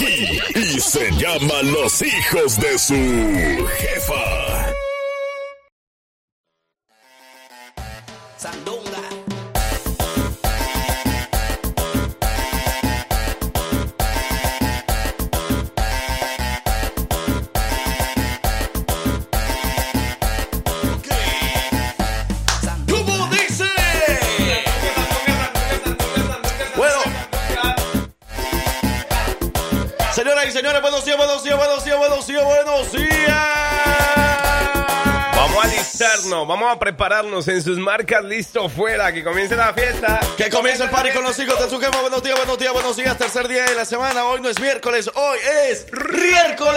y se llaman los hijos de su jefa. Vamos a prepararnos en sus marcas, listo, fuera, que comience la fiesta. Que comience el party con los hijos de su jefa. Buenos días, buenos días, buenos días. Tercer día de la semana. Hoy no es miércoles, hoy es miércoles.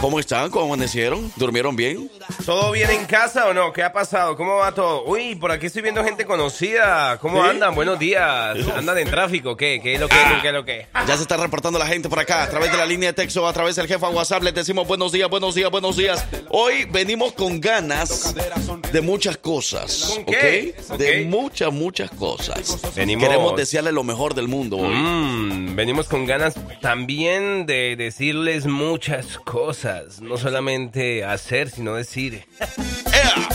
¿Cómo están? ¿Cómo amanecieron? ¿Durmieron bien? ¿Todo bien en casa o no? ¿Qué ha pasado? ¿Cómo va todo? Uy, por aquí estoy viendo gente conocida. ¿Cómo ¿Sí? andan? Buenos días. ¿Andan en tráfico? ¿Qué? ¿Qué es lo que? ¿Qué es lo que? Ya se está reportando la gente por acá a través de la línea de texto, a través del jefa WhatsApp. Les decimos buenos días, buenos días, buenos días. Hoy venimos con ganas de muchas cosas. ¿Con. De muchas, muchas cosas. Venimos- Queremos desearle lo mejor del mundo hoy. Mm, venimos con ganas también de decirles muchas cosas. No solamente hacer, sino decir. ¡Ea!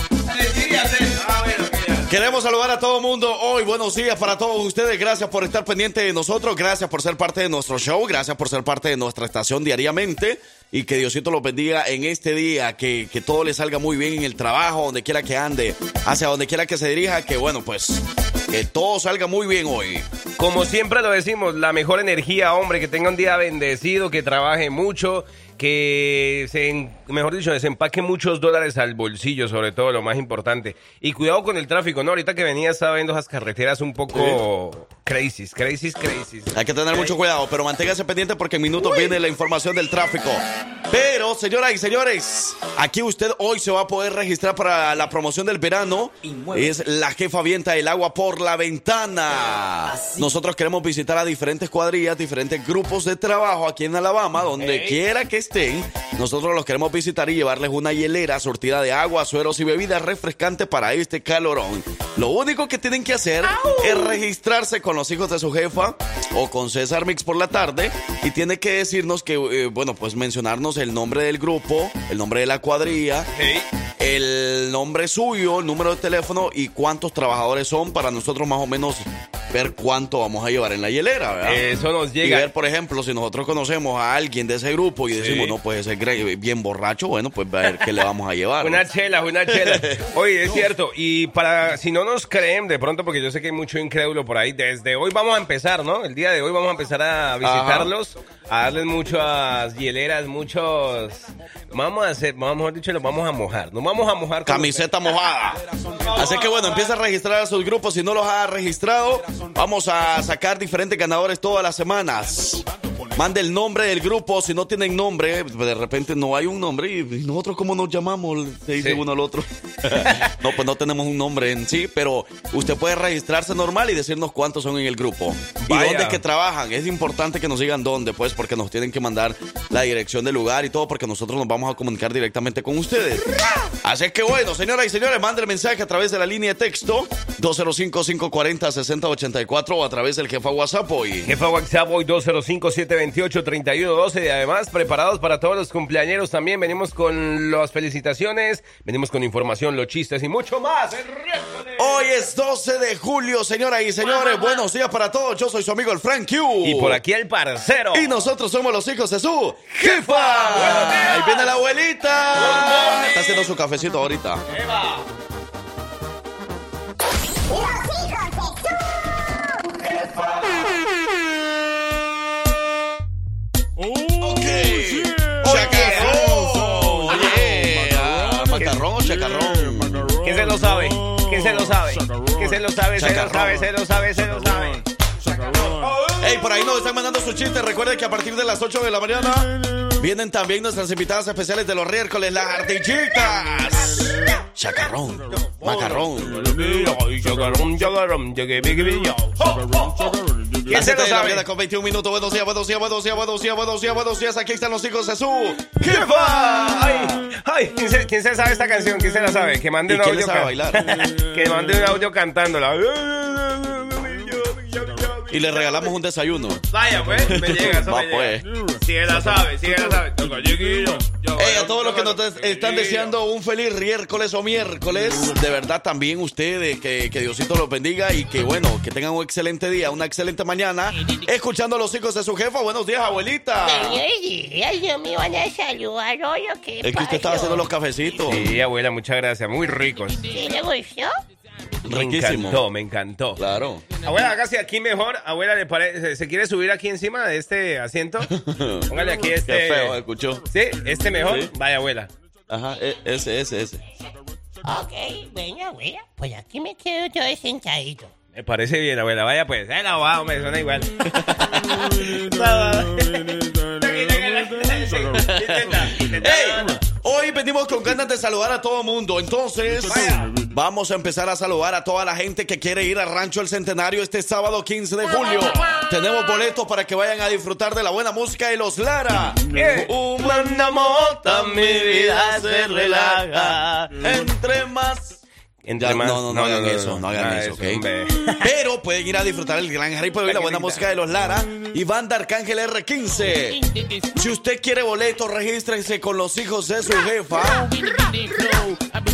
Queremos saludar a todo mundo hoy. Buenos días para todos ustedes. Gracias por estar pendiente de nosotros. Gracias por ser parte de nuestro show. Gracias por ser parte de nuestra estación diariamente. Y que Diosito los bendiga en este día. Que, que todo le salga muy bien en el trabajo, donde quiera que ande, hacia donde quiera que se dirija. Que bueno, pues que todo salga muy bien hoy. Como siempre lo decimos, la mejor energía, hombre, que tenga un día bendecido, que trabaje mucho, que se, mejor dicho, desempaque muchos dólares al bolsillo, sobre todo lo más importante. Y cuidado con el tráfico, ¿no? Ahorita que venía estaba viendo esas carreteras un poco crazy, crazy, crazy. Hay que tener mucho cuidado, pero manténgase pendiente porque en minutos viene la información del tráfico. Pero, señoras y señores, aquí usted hoy se va a poder registrar para la promoción del verano. Es la jefa avienta el agua por la ventana. Nosotros queremos visitar a diferentes cuadrillas, diferentes grupos de trabajo aquí en Alabama, donde quiera que estén. Nosotros los queremos visitar y llevarles una hielera surtida de agua, sueros y bebidas refrescantes para este calorón. Lo único que tienen que hacer es registrarse con los hijos de su jefa o con César Mix por la tarde y tiene que decirnos que, eh, bueno, pues mencionarnos el nombre del grupo, el nombre de la cuadrilla, el nombre suyo, el número de teléfono y cuántos trabajadores son para nosotros más o menos ver cuánto vamos a llevar en la hielera, ¿verdad? Eso nos Y llega. ver, por ejemplo, si nosotros conocemos a alguien de ese grupo y decimos, no, pues ese gre- bien borracho, bueno, pues a ver qué le vamos a llevar. Una chela, una chela. Oye, es cierto. Y para, si no nos creen, de pronto, porque yo sé que hay mucho incrédulo por ahí, desde hoy vamos a empezar, ¿no? El día de hoy vamos a empezar a visitarlos, a darles muchas hieleras, muchos. Vamos a hacer, vamos, mejor dicho, los vamos a mojar. Nos vamos a mojar. Camiseta mojada. Así que bueno, empieza a registrar a sus grupos. Si no los ha registrado, vamos a sacar diferentes ganadores todas las semanas. Mande el nombre del grupo. Si no tienen nombre, de repente no hay un nombre. ¿Y nosotros cómo nos llamamos? Se dice Sí. uno al otro. no, pues no tenemos un nombre en sí, pero usted puede registrarse normal y decirnos cuántos son en el grupo. Y dónde es que trabajan. Es importante que nos digan dónde, pues, porque nos tienen que mandar la dirección del lugar y todo, porque nosotros nos vamos a comunicar directamente con ustedes. Así que bueno, señoras y señores, mande el mensaje a través de la línea de texto 205-540-6084 o a través del jefa WhatsApp hoy. Jefa WhatsApp hoy 205-728-3112 y además preparados para todos los cumpleañeros también. Venimos con las felicitaciones, venimos con información, los chistes y mucho más. Hoy es 12 de julio, señoras y señores. Buenos días para todos. Yo soy su amigo el Frank Q. Y por aquí el parcero. Y nosotros somos los hijos de su jefa. Ahí viene la abuelita. Está haciendo su cafecito ahorita. Chacarrón. Yeah. Macarrón o chacarrón. ¿Quién se lo sabe? ¿Quién se lo sabe? ¿Quién se lo sabe? Se lo Chacarrón. sabe, se lo sabe, se lo sabe. Hey, por ahí nos están mandando sus chistes. Recuerden que a partir de las 8 de la mañana vienen también nuestras invitadas especiales de los miércoles, las ardillitas. Chacarrón, macarrón. Chacarrón, chacarrón. ¿Quién se 7 lo sabe? con 21 minutos. Buenos días, buenos días, buenos días, buenos días, buenos días, buenos días. Aquí están los hijos de su jefa. Ay, ay, ¿quién se, quién se sabe esta canción? ¿Quién se la sabe? Que mande ¿Y un audio. que mande un audio cantándola. Y le regalamos un desayuno. Vaya, pues, me llega, eso Va, me pues. llega. Si él la sabe, si él la sabe. Toca, chiquillo. Yo, Hey, a todos los que nos chiquillo. están deseando un feliz miércoles o miércoles, de verdad también ustedes, que, que Diosito los bendiga y que bueno, que tengan un excelente día, una excelente mañana, escuchando a los hijos de su jefa. Buenos días, abuelita. Buenos días, yo me van a saludar hoy, ¿o ¿qué Es que usted estaba pasó? haciendo los cafecitos. Sí, abuela, muchas gracias. Muy ricos. ¿Sí le gustó? Me encantó, me encantó. Claro. Abuela, casi aquí mejor. Abuela, ¿le parece? ¿Se quiere subir aquí encima de este asiento? Póngale aquí este. Qué feo, escuchó. ¿Sí? ¿Este mejor? Sí. Vaya, abuela. Ajá, e- ese, ese, ese. Ok, bueno, abuela, pues aquí me quedo todo sentadito. Me parece bien, abuela. Vaya, pues. Ay, la va, me suena igual. Intenta, intenta. Hoy venimos con ganas de saludar a todo mundo. Entonces, vamos a empezar a saludar a toda la gente que quiere ir al Rancho El Centenario este sábado 15 de julio. Tenemos boletos para que vayan a disfrutar de la buena música de los Lara. Una mota, mi vida se relaja. Entre más. Entre Ya, más- no, no, no hagan eso, no hagan de eso, ¿ok? Pero pueden ir a disfrutar el gran Harry Potter y la buena música de los Lara y banda Arcángel R15. Si usted quiere boletos, regístrese con los hijos de su jefa.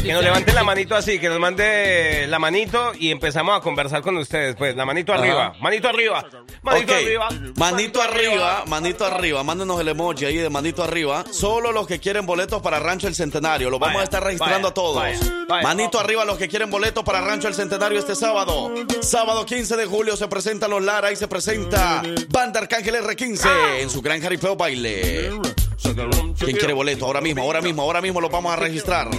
Que nos levanten la manito así, que nos mande la manito y empezamos a conversar con ustedes. Pues, la manito arriba, manito arriba, manito arriba. Manito arriba, manito arriba, mándenos el emoji ahí de manito arriba. Solo los que quieren boletos para Rancho El Centenario, los vamos Vaya, a estar registrando vaya, a todos. vaya. Manito arriba los que quieren boletos para Rancho El Centenario este sábado. Sábado 15 de julio se presentan los Lara y se presenta Banda Arcángel R15 en su gran jaripeo baile. ¿Quién quiere boleto? Ahora mismo, ahora mismo, ahora mismo los vamos a registrar.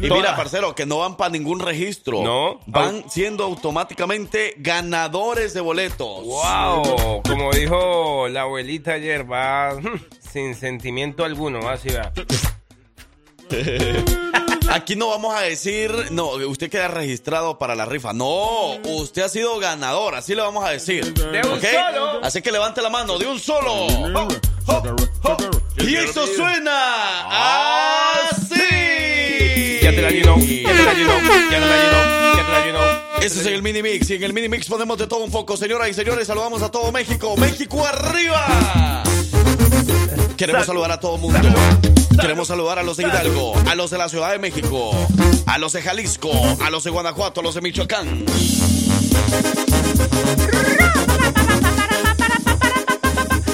Y mira, parcero, que no van para ningún registro. No. Van siendo automáticamente ganadores de boletos. Wow, como dijo la abuelita ayer, va sin sentimiento alguno, así va. Aquí no vamos a decir, no, usted queda registrado para la rifa. No, usted ha sido ganador, así le vamos a decir. De un ¿Ok? solo. Así que levante la mano, de un solo. Ho, ho, ho. Y eso suena así. Ya te la llenó, ya te la llenó, ya te la llenó, ya te la llenó. Este es el mini mix y en el mini mix ponemos de todo un poco. Señoras y señores, saludamos a todo México. México arriba. Queremos saludar a todo el mundo. Queremos saludar a los de Hidalgo, a los de la Ciudad de México, a los de Jalisco, a los de Guanajuato, a los de Michoacán.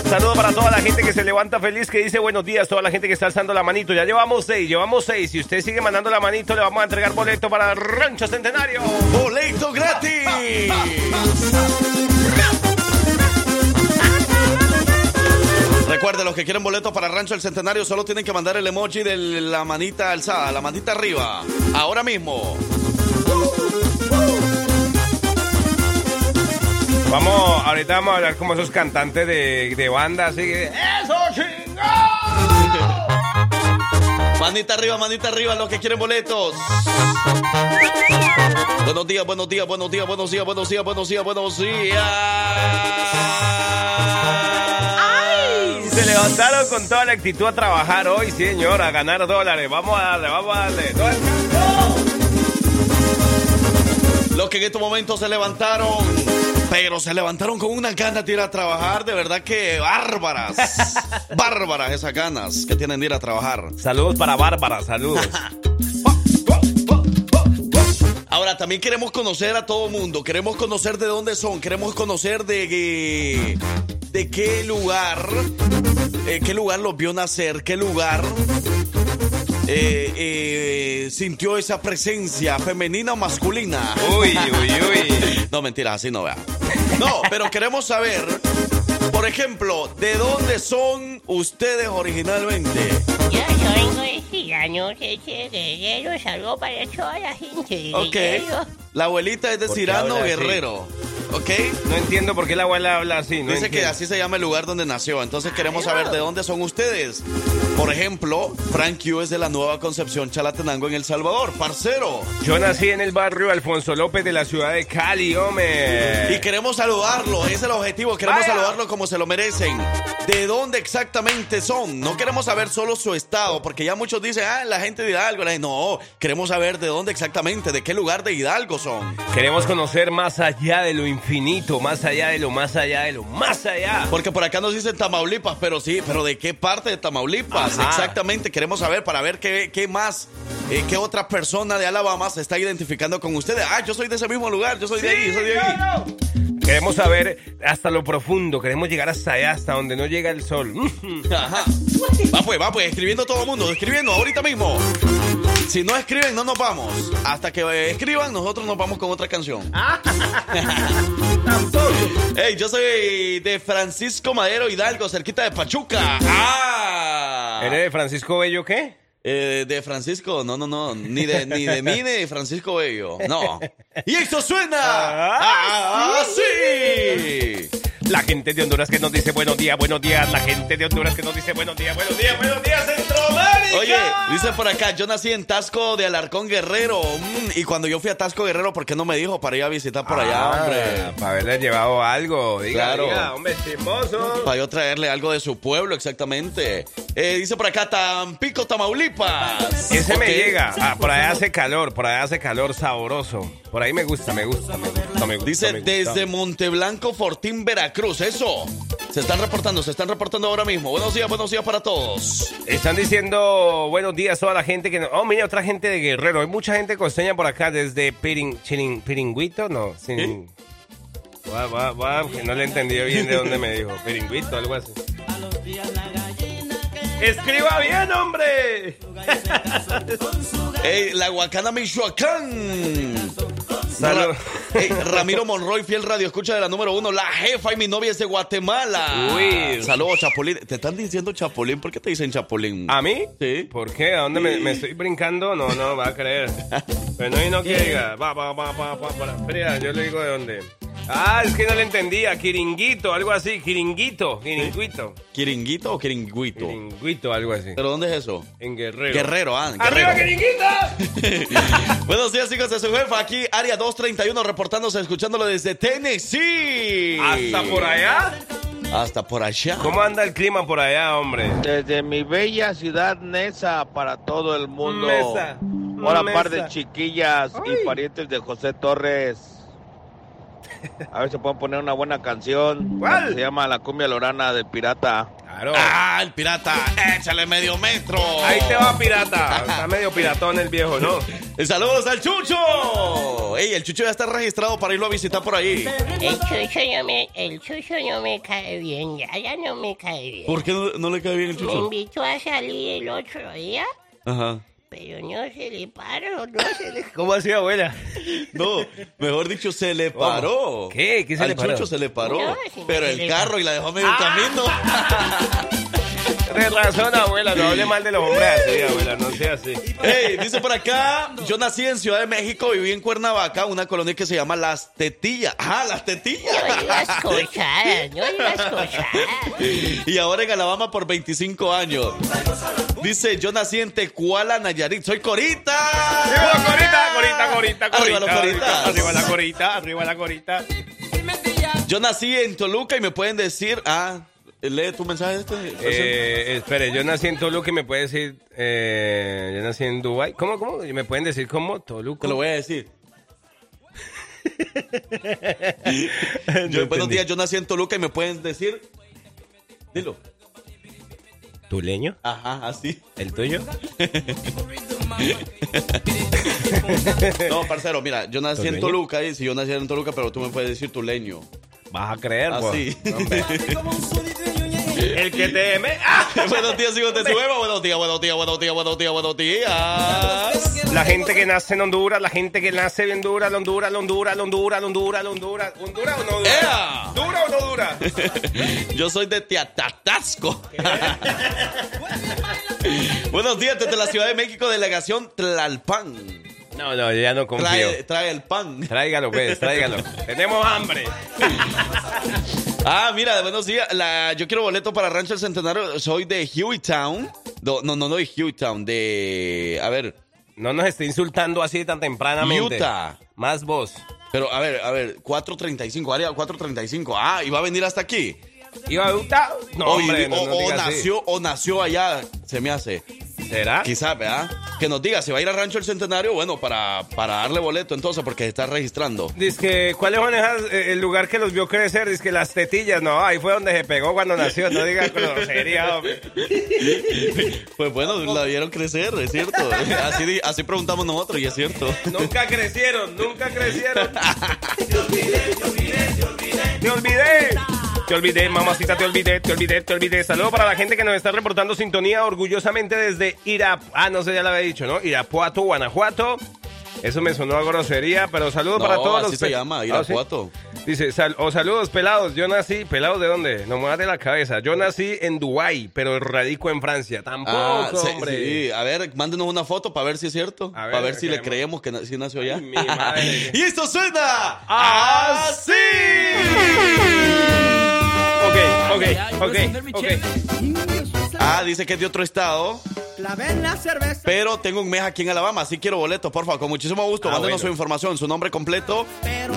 Saludo para toda la gente que se levanta feliz, que dice buenos días, toda la gente que está alzando la manito. Ya llevamos seis, llevamos seis. Si usted sigue mandando la manito, le vamos a entregar boleto para Rancho Centenario. ¡Boleto gratis! Recuerde, los que quieren boletos para Rancho El Centenario solo tienen que mandar el emoji de la manita alzada, la manita arriba. Ahora mismo. Vamos, ahorita vamos a hablar como esos cantantes de, de banda, así que... ¡Eso, chingón! Manita arriba, manita arriba, los que quieren boletos. Buenos días, buenos días, buenos días, buenos días, buenos días, buenos días, buenos días. Levantaron con toda la actitud a trabajar hoy, señor, a ganar dólares. Vamos a darle, vamos a darle. Mundo. Los que en estos momentos se levantaron, pero se levantaron con unas ganas de ir a trabajar, de verdad que bárbaras. bárbaras esas ganas que tienen de ir a trabajar. Saludos para Bárbara, saludos. Ahora, también queremos conocer a todo mundo, queremos conocer de dónde son, queremos conocer de, qué- de qué lugar, eh, qué lugar los vio nacer, qué lugar eh, eh, sintió esa presencia femenina o masculina. Uy, uy, uy. No, mentiras, así no vea. No, pero queremos saber, por ejemplo, ¿de dónde son ustedes originalmente? Yo vengo de guerrero, saludo para toda la gente. Ok. La abuelita es de ¿Por qué Cirano? Guerrero. ¿ok? No entiendo por qué la abuela habla así. No Dice que así se llama el lugar donde nació. Entonces queremos saber de dónde son ustedes. Por ejemplo, Frank Q es de la Nueva Concepción Chalatenango en El Salvador. Parcero. Yo nací en el barrio Alfonso López de la ciudad de Cali, hombre. Y queremos saludarlo, ese es el objetivo, queremos Vaya. saludarlo como se lo merecen. ¿De dónde exactamente son? No queremos saber solo su estado, porque ya muchos dicen, ah, la gente de Hidalgo. No, queremos saber de dónde exactamente, de qué lugar de Hidalgo Queremos conocer más allá de lo infinito, más allá de lo más allá de lo más allá. Porque por acá nos dicen Tamaulipas, pero sí, pero ¿de qué parte de Tamaulipas? Ajá. Exactamente, queremos saber para ver qué, qué más, eh, qué otra persona de Alabama se está identificando con ustedes. Ah, yo soy de ese mismo lugar, yo soy de ahí, soy de ahí. Queremos saber hasta lo profundo, queremos llegar hasta allá, hasta donde no llega el sol. Ajá. Va pues, va pues, escribiendo todo el mundo, escribiendo ahorita mismo. Si no escriben, no nos vamos. Hasta que escriban, nosotros nos vamos con otra canción. Hey, yo soy de Francisco Madero Hidalgo, cerquita de Pachuca. Ah. ¿Eres de Francisco Bello qué? Eh, de Francisco, no, no, no, ni de, ni de mí ni de Francisco Bello, no. Y esto suena Ah, así. La gente de Honduras que nos dice buenos días, buenos días. La gente de Honduras que nos dice buenos días, buenos días, buenos días, Centroamérica. Oye, dice por acá, yo nací en Tasco de Alarcón Guerrero. Mm, y cuando yo fui a Tasco Guerrero, ¿por qué no me dijo para ir a visitar por allá, hombre? Ah, Para haberle llevado algo. Diga, Claro. diga, hombre, chismoso. Para yo traerle algo de su pueblo, exactamente. Eh, dice por acá, Tampico, Tamaulipas. Ese me Ok. llega. Ah, por allá hace calor, por allá hace calor sabroso. Por ahí me gusta, me gusta, me gusta, me gusta. Dice me gusta. desde Monteblanco, Fortín, Veracruz. Eso. Se están reportando, se están reportando ahora mismo. Buenos días, buenos días para todos. Están diciendo buenos días a toda la gente que no. Oh, mira, otra gente de Guerrero. Hay mucha gente costeña por acá desde Pirin, Chirin- Piringüito, no. Sin, Va, va, va, que no le entendí bien de dónde me dijo. Piringüito, algo así. ¡Escriba bien, hombre! Ey, la Huacana, Michoacán. Salud. Ey, Ramiro Monroy, fiel radio escucha de la número uno. La jefa y mi novia es de Guatemala. Uy. Saludos, Chapulín. ¿Te están diciendo Chapulín? ¿Por qué te dicen Chapulín? ¿A mí? Sí. ¿Por qué? ¿A dónde me, me estoy brincando? No, no, va a creer. Pero no, y no que diga. Va, va, va, va, va, para. Espera, yo le digo de dónde. Ah, es que no le entendía. Kiringuito, algo así. Kiringuito, kiringuito. ¿Quiringuito o quiringuito? Kiringuito, algo así. ¿Pero dónde es eso? En Guerrero. Guerrero, ah. ¡Arriba, Guerrero. Buenos días, hijos de su jefa. Aquí, área 231, reportándose, escuchándolo desde Tennessee. ¿Hasta por allá? Hasta por allá. ¿Cómo anda el clima por allá, hombre? Desde mi bella ciudad Nesa para todo el mundo. Mesa. Hola, Mesa. par de chiquillas Ay. y parientes de José Torres. A ver si pueden poner una buena canción. ¿Cuál? Se llama La cumbia lorana de pirata. Claro. Ah, el pirata. Échale medio metro. Ahí te va, pirata. Está medio piratón el viejo, ¿no? Eh, Saludos al Chucho. Ey, el Chucho ya está registrado para irlo a visitar por ahí. El chucho no me, el chucho no me cae bien, ya, ya no me cae bien. ¿Por qué no, no le cae bien el Me Chucho? invitó a salir el otro día, Ajá. Pero no se le paró, no se le... ¿Cómo así, abuela? No, mejor dicho, se le paró. ¿Qué? ¿Qué se Al le paró? Chucho se le paró. No, pero el le carro y la dejó a medio camino. Tienes razón, abuela. No hable mal de los hombres así, abuela. No sea así. Hey, dice por acá, yo nací en Ciudad de México, viví en Cuernavaca, una colonia que se llama Las Tetillas. Ah, Las Tetillas. No digas cosas, no digas cosas. Y ahora en Alabama por 25 años. Dice, yo nací en Tecuala, Nayarit. Soy Corita. Arriba la corita, corita, corita, corita. Arriba los coritas. Arriba la corita, arriba la corita. Yo nací en Toluca y me pueden decir, ah, lee tu mensaje este. Eh, espere, yo nací en Toluca y me puede decir, eh, yo nací en Dubai. ¿Cómo, cómo? ¿Me pueden decir cómo? Toluca. Te lo voy a decir. yo, buenos días, yo nací en Toluca y me pueden decir. Dilo. ¿Tuleño? Ajá, así. ¿El tuyo? No, parcero, mira, yo nací en. Toluca y si yo nací en Toluca, pero tú me puedes decir tuleño. Vas a creer, Así. pues. Hombre. El que teme. ¡Ah! buenos días, hijos de su Eva. Buenos días, buenos días, buenos días, buenos días, buenos días. La gente que nace en Honduras, la gente que nace en Honduras, Honduras, Honduras, Honduras, Honduras, Honduras. ¿Honduras o no dura? ¡Ea! ¿Dura o no dura? Yo soy de Teatatasco. buenos días desde la Ciudad de México, delegación Tlalpan. No, no, ya no confío. Trae, trae el pan. Tráigalo, pues, tráigalo. Tenemos hambre. Ah, mira, buenos días. La, yo quiero boleto para Rancho El Centenario. Soy de Hueytown. No, no, no, no de Hueytown. De. A ver. No nos esté insultando así tan tempranamente. Utah. Más vos. Pero, a ver, a ver. 435. Área 435. Ah, ¿y va a venir hasta aquí? ¿Iba a Utah? No, o, hombre, o- no, o así. nació, o nació allá, se me hace. ¿Será? Quizás, ¿verdad? Que nos diga si va a ir a Rancho El Centenario, bueno, para, para darle boleto entonces, porque se está registrando. Dice que, ¿cuál es eh, el lugar que los vio crecer? Dice que las tetillas, no, ahí fue donde se pegó cuando nació, no diga grosería, hombre. Pues bueno, la vieron crecer, es cierto. Así, así preguntamos nosotros y es cierto. Nunca crecieron, nunca crecieron. Te olvidé, te olvidé, te olvidé. Te olvidé. Te olvidé, mamacita, te olvidé, te olvidé, te olvidé. Saludos para la gente que nos está reportando sintonía orgullosamente desde Irap... Ah, no sé, ya la había dicho, ¿no? Irapuato, Guanajuato. Eso me sonó a grosería, pero saludos No, para todos así los... se llama, Ah, ¿sí? Irapuato. Dice, sal- o saludos pelados, yo nací, pelados de dónde? No me de la cabeza. Yo nací en Dubái, pero radico en Francia. Tampoco, Ah, sí, hombre. sí. A ver, mándenos una foto para ver si es cierto. Ver, para ver si le creemos que na- sí nació allá. Ay, mi madre. y esto suena Así. Ok, ok, ok, ok. Ah, dice que es de otro estado. Pero tengo un mes aquí en Alabama, así quiero boletos, por favor. Con muchísimo gusto, Ah, mándenos bueno. su información, su nombre completo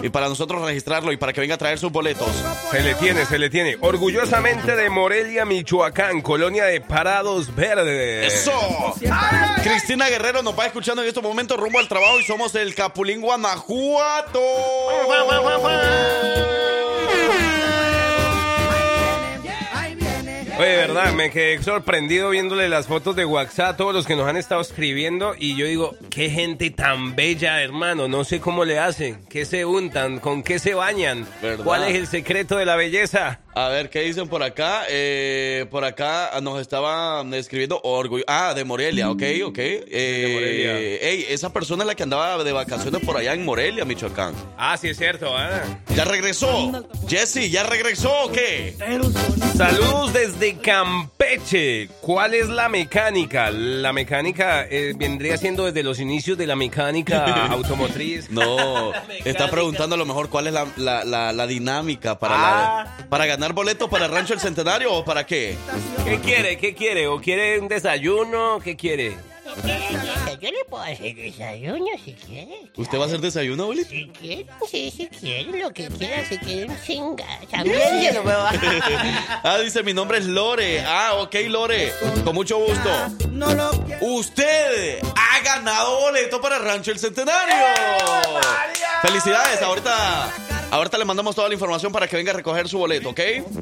y para nosotros registrarlo y para que venga a traer sus boletos. Se le tiene, se le tiene. Orgullosamente de Morelia, Michoacán, colonia de Parados Verdes. ¡Eso! Cristina Guerrero nos va escuchando en estos momentos rumbo al trabajo y somos el Capulín Guanajuato. Oye, de verdad, me quedé sorprendido viéndole las fotos de WhatsApp a todos los que nos han estado escribiendo y yo digo, qué gente tan bella, hermano, no sé cómo le hacen, qué se untan, con qué se bañan, ¿Verdad? cuál es el secreto de la belleza. A ver, ¿qué dicen por acá? Eh, por acá nos estaban escribiendo orgullo. Ah, de Morelia, ok, ok. Eh, Morelia. Ey, esa persona es la que andaba de vacaciones por allá en Morelia, Michoacán. Ah, sí es cierto, ah. ¿Ya regresó? Jesse, ¿ya regresó o qué? Saludos desde Campeche. ¿Cuál es la mecánica? La mecánica eh, vendría siendo desde los inicios de la mecánica automotriz. No, está preguntando a lo mejor cuál es la, la- la- la dinámica para, Ah. la- para ganar boletos para el Rancho El Centenario o para qué. ¿Qué quiere? ¿Qué quiere? ¿O quiere un desayuno? ¿Qué quiere? Yo le puedo hacer desayuno si quiere. ¿Usted va a hacer desayuno, abuelito? Si quiere, sí, si quiere, lo que quiera, si quiere un chinga. También se lo puedo ah, dice, mi nombre es Lore. Ah, ok, Lore. Con mucho gusto. Usted ha ganado boleto para el Rancho El Centenario. Felicidades. Ahorita, ahorita le mandamos toda la información para que venga a recoger su boleto, ¿ok?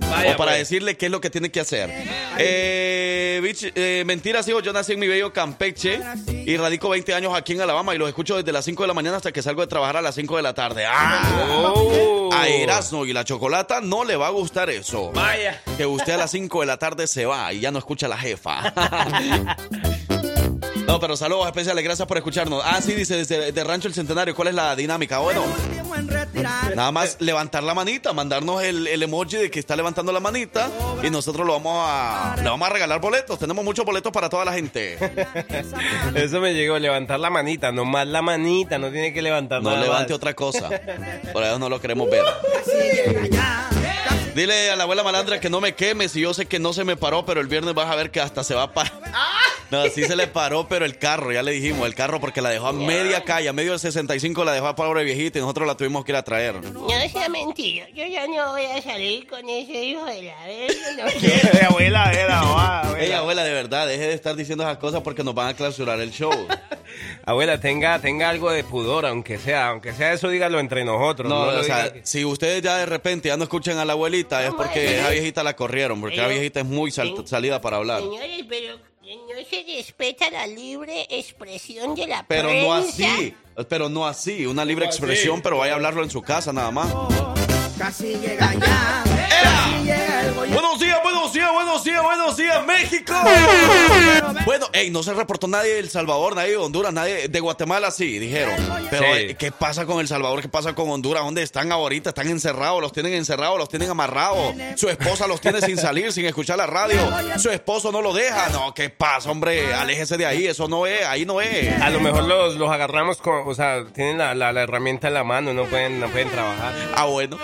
Vaya, o para pues. decirle qué es lo que tiene que hacer. Eh, bitch, eh, mentiras, hijo. Yo nací en mi bello Campeche y radico 20 años aquí en Alabama y los escucho desde las 5 de la mañana hasta que salgo de trabajar a las 5 de la tarde. ¡Ah! Oh. A Erasmo y la Chocolata no le va a gustar eso. Vaya. Que usted a las 5 de la tarde se va y ya no escucha a la jefa. No, pero saludos especiales, gracias por escucharnos. Ah, sí, dice desde de Rancho El Centenario, ¿cuál es la dinámica? Bueno, nada más levantar la manita, mandarnos el, el emoji de que está levantando la manita y nosotros lo vamos a, le vamos a regalar boletos. Tenemos muchos boletos para toda la gente. Eso me llegó, levantar la manita, nomás la manita, no tiene que levantar No nada levante más. otra cosa. Por eso no lo queremos ver. Dile a la abuela malandra que no me queme si yo sé que no se me paró, pero el viernes vas a ver que hasta se va a parar. No, sí se le paró, pero el carro, ya le dijimos, el carro porque la dejó a media calle, a medio del 65 la dejó a pobre viejita y nosotros la tuvimos que ir a traer. No sea mentira, yo ya no voy a salir con ese hijo de la verga. No. Verdad, deje de estar diciendo esas cosas porque nos van a clausurar el show. Abuela, tenga, tenga algo de pudor, aunque sea, aunque sea eso, dígalo entre nosotros. No, No, lo o sea, que- si ustedes ya de repente ya no escuchan a la abuelita, es porque esa viejita la corrieron, porque la viejita es muy sal- salida para hablar. Señores, pero no se respeta la libre expresión de la Pero prensa. no así, pero no así, una libre expresión, pero vaya a hablarlo en su casa nada más. Casi llega ya. ¡Era! Buenos días, buenos días, buenos días, buenos días, México. Bueno, ey, no se reportó nadie de El Salvador, nadie de Honduras, nadie de Guatemala, sí, dijeron. Pero, Sí. ¿qué pasa con El Salvador? ¿Qué pasa con Honduras? ¿Dónde están ahorita? Están encerrados, los tienen encerrados, los tienen amarrados. Su esposa los tiene sin salir, sin escuchar la radio. Su esposo no lo deja. No, ¿qué pasa, hombre? Aléjese de ahí, eso no es, ahí no es. A lo mejor los, los agarramos con, o sea, tienen la, la- la herramienta en la mano, no pueden, no pueden trabajar. Ah, bueno.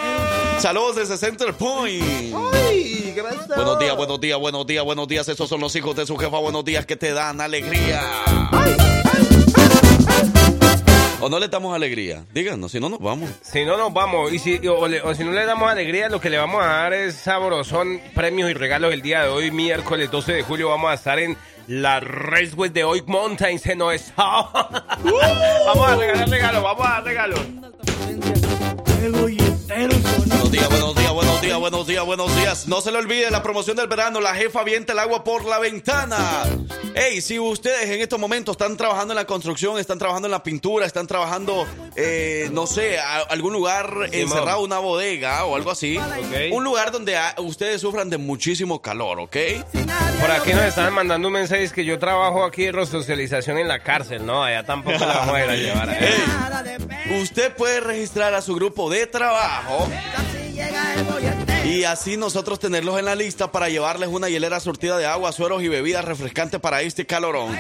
Saludos desde Center Point. Buenos días, buenos días, buenos días, buenos días. Esos son los hijos de su jefa. Buenos días que te dan alegría. ¿O no le damos alegría? Díganos, si no nos vamos. Si no nos vamos, y si, o, le- o si no le damos alegría, lo que le vamos a dar es sabrosón, premios y regalos el día de hoy, miércoles 12 de julio, vamos a estar en la Raceway de Oak Mountains en vamos a regalar regalos, vamos a dar regalos. Buenos días, buenos días, buenos días, buenos días, buenos días. No se le olvide la promoción del verano. La jefa avienta el agua por la ventana. Hey, si ustedes en estos momentos están trabajando en la construcción, están trabajando en la pintura, están trabajando, eh, no sé, a- algún lugar encerrado, una bodega o algo así. Un lugar donde ustedes sufran de muchísimo calor, ¿ok? Por aquí nos estaban mandando un mensaje es que yo trabajo aquí en resocialización en la cárcel, ¿no? Allá tampoco la vamos a ir a llevar. Hey, usted puede registrar a su grupo de trabajo llega el boyete y así nosotros tenerlos en la lista para llevarles una hielera surtida de agua, sueros y bebidas refrescantes para este calorón.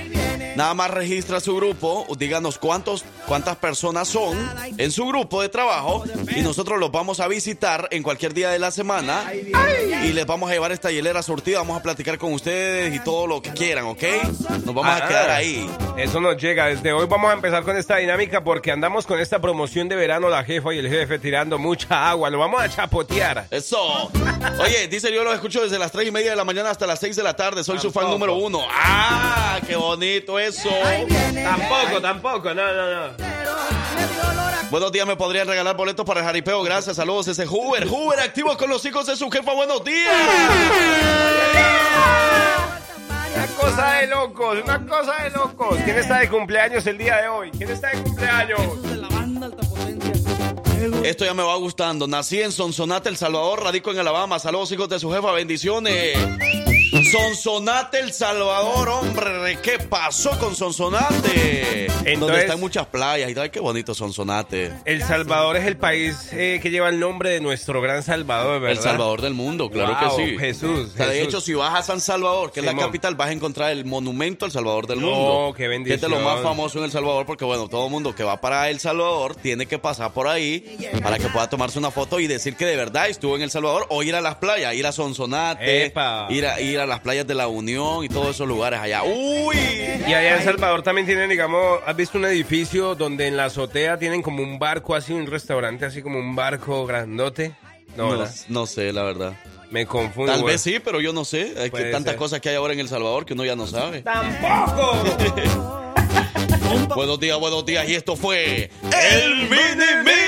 Nada más registra su grupo, díganos cuántos, cuántas personas son en su grupo de trabajo y nosotros los vamos a visitar en cualquier día de la semana y les vamos a llevar esta hielera surtida, vamos a platicar con ustedes y todo lo que quieran, ¿ok? Nos vamos a Ah, quedar ahí. Eso nos llega. Desde hoy vamos a empezar con esta dinámica porque andamos con esta promoción de verano, la jefa y el jefe tirando mucha agua. Lo vamos a chapotear. Eso. Oye, dice yo lo escucho desde las 3 y media de la mañana hasta las 6 de la tarde. Soy su fan número uno. ¡Ah! ¡Qué bonito eso! Tampoco, tampoco, no, no, no. Buenos días, me podrían regalar boletos para el jaripeo. Gracias, saludos, ese Hoover. Hoover, activo con los hijos de su jefa. Buenos días. Una cosa de locos, una cosa de locos. ¿Quién está de cumpleaños el día de hoy? ¿Quién está de cumpleaños? Esto ya me va gustando. Nací en Sonsonate, El Salvador, radico en Alabama. Saludos, hijos de su jefa. Bendiciones. Sonsonate, El Salvador, hombre. ¿Qué pasó con Sonsonate? Donde Entonces- están muchas playas y tal. Qué bonito Sonsonate. El Salvador es el país eh, que lleva el nombre de nuestro gran Salvador, ¿verdad? El Salvador del mundo, claro Wow, que sí. Jesús, O sea, de Jesús. hecho, si vas a San Salvador, que es la capital, vas a encontrar el monumento al Salvador del No, mundo. qué Que es de lo bendición. más famoso en El Salvador, porque bueno, todo el mundo que va para El Salvador tiene que pasar por ahí para que pueda tomarse una foto y decir que de verdad estuvo en El Salvador o ir a las playas, ir a Sonsonate, Epa. ir a, ir a las playas de la Unión y todos esos lugares allá. ¡Uy! Y allá en Salvador también tienen, digamos, ¿has visto un edificio donde en la azotea tienen como un barco así, un restaurante así como un barco grandote? No, No, no sé, la verdad. me confundo. Tal güey. vez sí, pero yo no sé. Hay que tantas ser. cosas que hay ahora en El Salvador que uno ya no sabe. ¡Tampoco! Buenos días, buenos días. Y esto fue el Mini Me.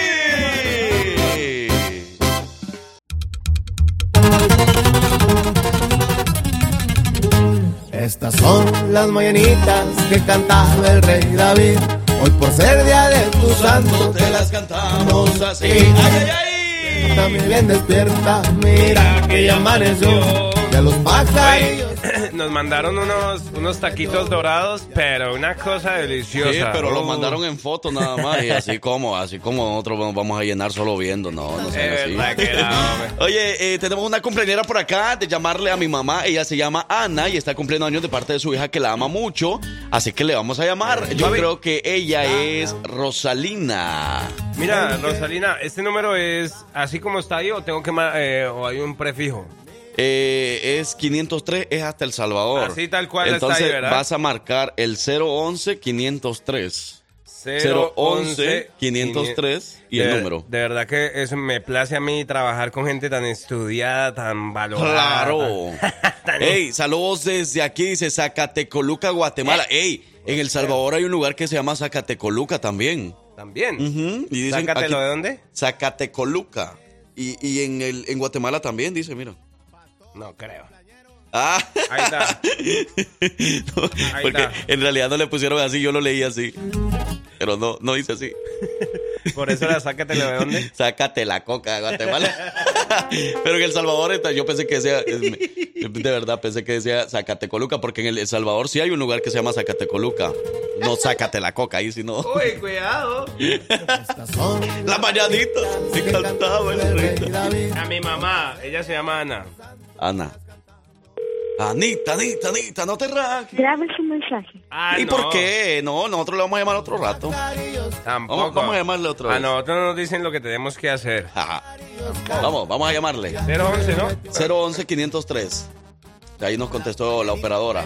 Estas son las mañanitas que cantaba el rey David. Hoy por ser día de tu santo te las cantamos así. ¡Ay, ay, ay! también bien despierta. Mira que ya amaneció. De los pajarillos. Nos mandaron unos, unos taquitos dorados, pero una cosa deliciosa. Sí, pero lo Uh. mandaron en foto nada más. Y así como, así como nosotros vamos- vamos a llenar solo viendo. No, no era, hombre. Oye, eh, tenemos una cumpleañera por acá de llamarle a mi mamá. Ella se llama Ana y está cumpliendo años de parte de su hija que la ama mucho. Así que le vamos a llamar. Yo Mami. creo que ella es Rosalina. Mira, Rosalina, este número es así como está ahí o tengo que eh, o hay un prefijo. Eh, es 503, es hasta El Salvador. Así tal cual está Entonces ahí, ¿verdad? vas a marcar el 011 503. 011 503 y el número. De verdad que eso me place a mí trabajar con gente tan estudiada, tan valorada. Claro. tan- Ey, saludos desde aquí, dice Zacatecoluca, Guatemala. Ey, en El Salvador hay un lugar que se llama Zacatecoluca también. También. Ujú, y dicen aquí- de dónde? Zacatecoluca. Y, y en, el, en Guatemala también, dice, mira. No creo. Ah. Ahí está. No, Ahí porque está. en realidad no le pusieron así, yo lo leí así. Pero no, no dice así. Por eso la sácatelo de dónde. Sácate la coca de Guatemala. Pero en El Salvador, yo pensé que decía, de verdad pensé que decía Zacatecoluca, porque en El Salvador sí hay un lugar que se llama Zacatecoluca. No Sácate la coca ahí, sino Uy, cuidado. La mañanita. Se cantaba el rey. A mi mamá, ella se llama Ana. Ana. Anita, Anita, Anita, no te rajes. Grabe su mensaje. Ah, ¿Y no, por qué? No, nosotros le vamos a llamar otro rato. Tampoco. Vamos, vamos a llamarle otra A vez. nosotros nos dicen lo que tenemos que hacer. Ajá. Vamos, vamos a llamarle. 011, ¿no? 011-503. De ahí nos contestó la operadora.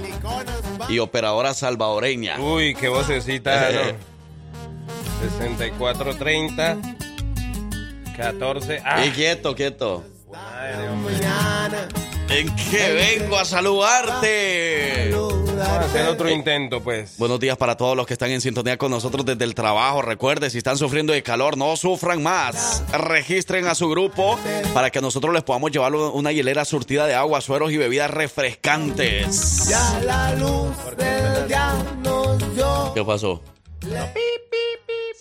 Y operadora salvadoreña. Uy, qué vocecita, ¿no? 6430 14. Ah, Y quieto, quieto. madre, ¿En qué vengo a saludarte? Vamos a hacer otro intento, pues. Buenos días para todos los que están en sintonía con nosotros desde el trabajo. Recuerde, si están sufriendo de calor, no sufran más. Registren a su grupo para que nosotros les podamos llevar una hielera surtida de agua, sueros y bebidas refrescantes. ya la luz del día nos dio. ¿Qué pasó?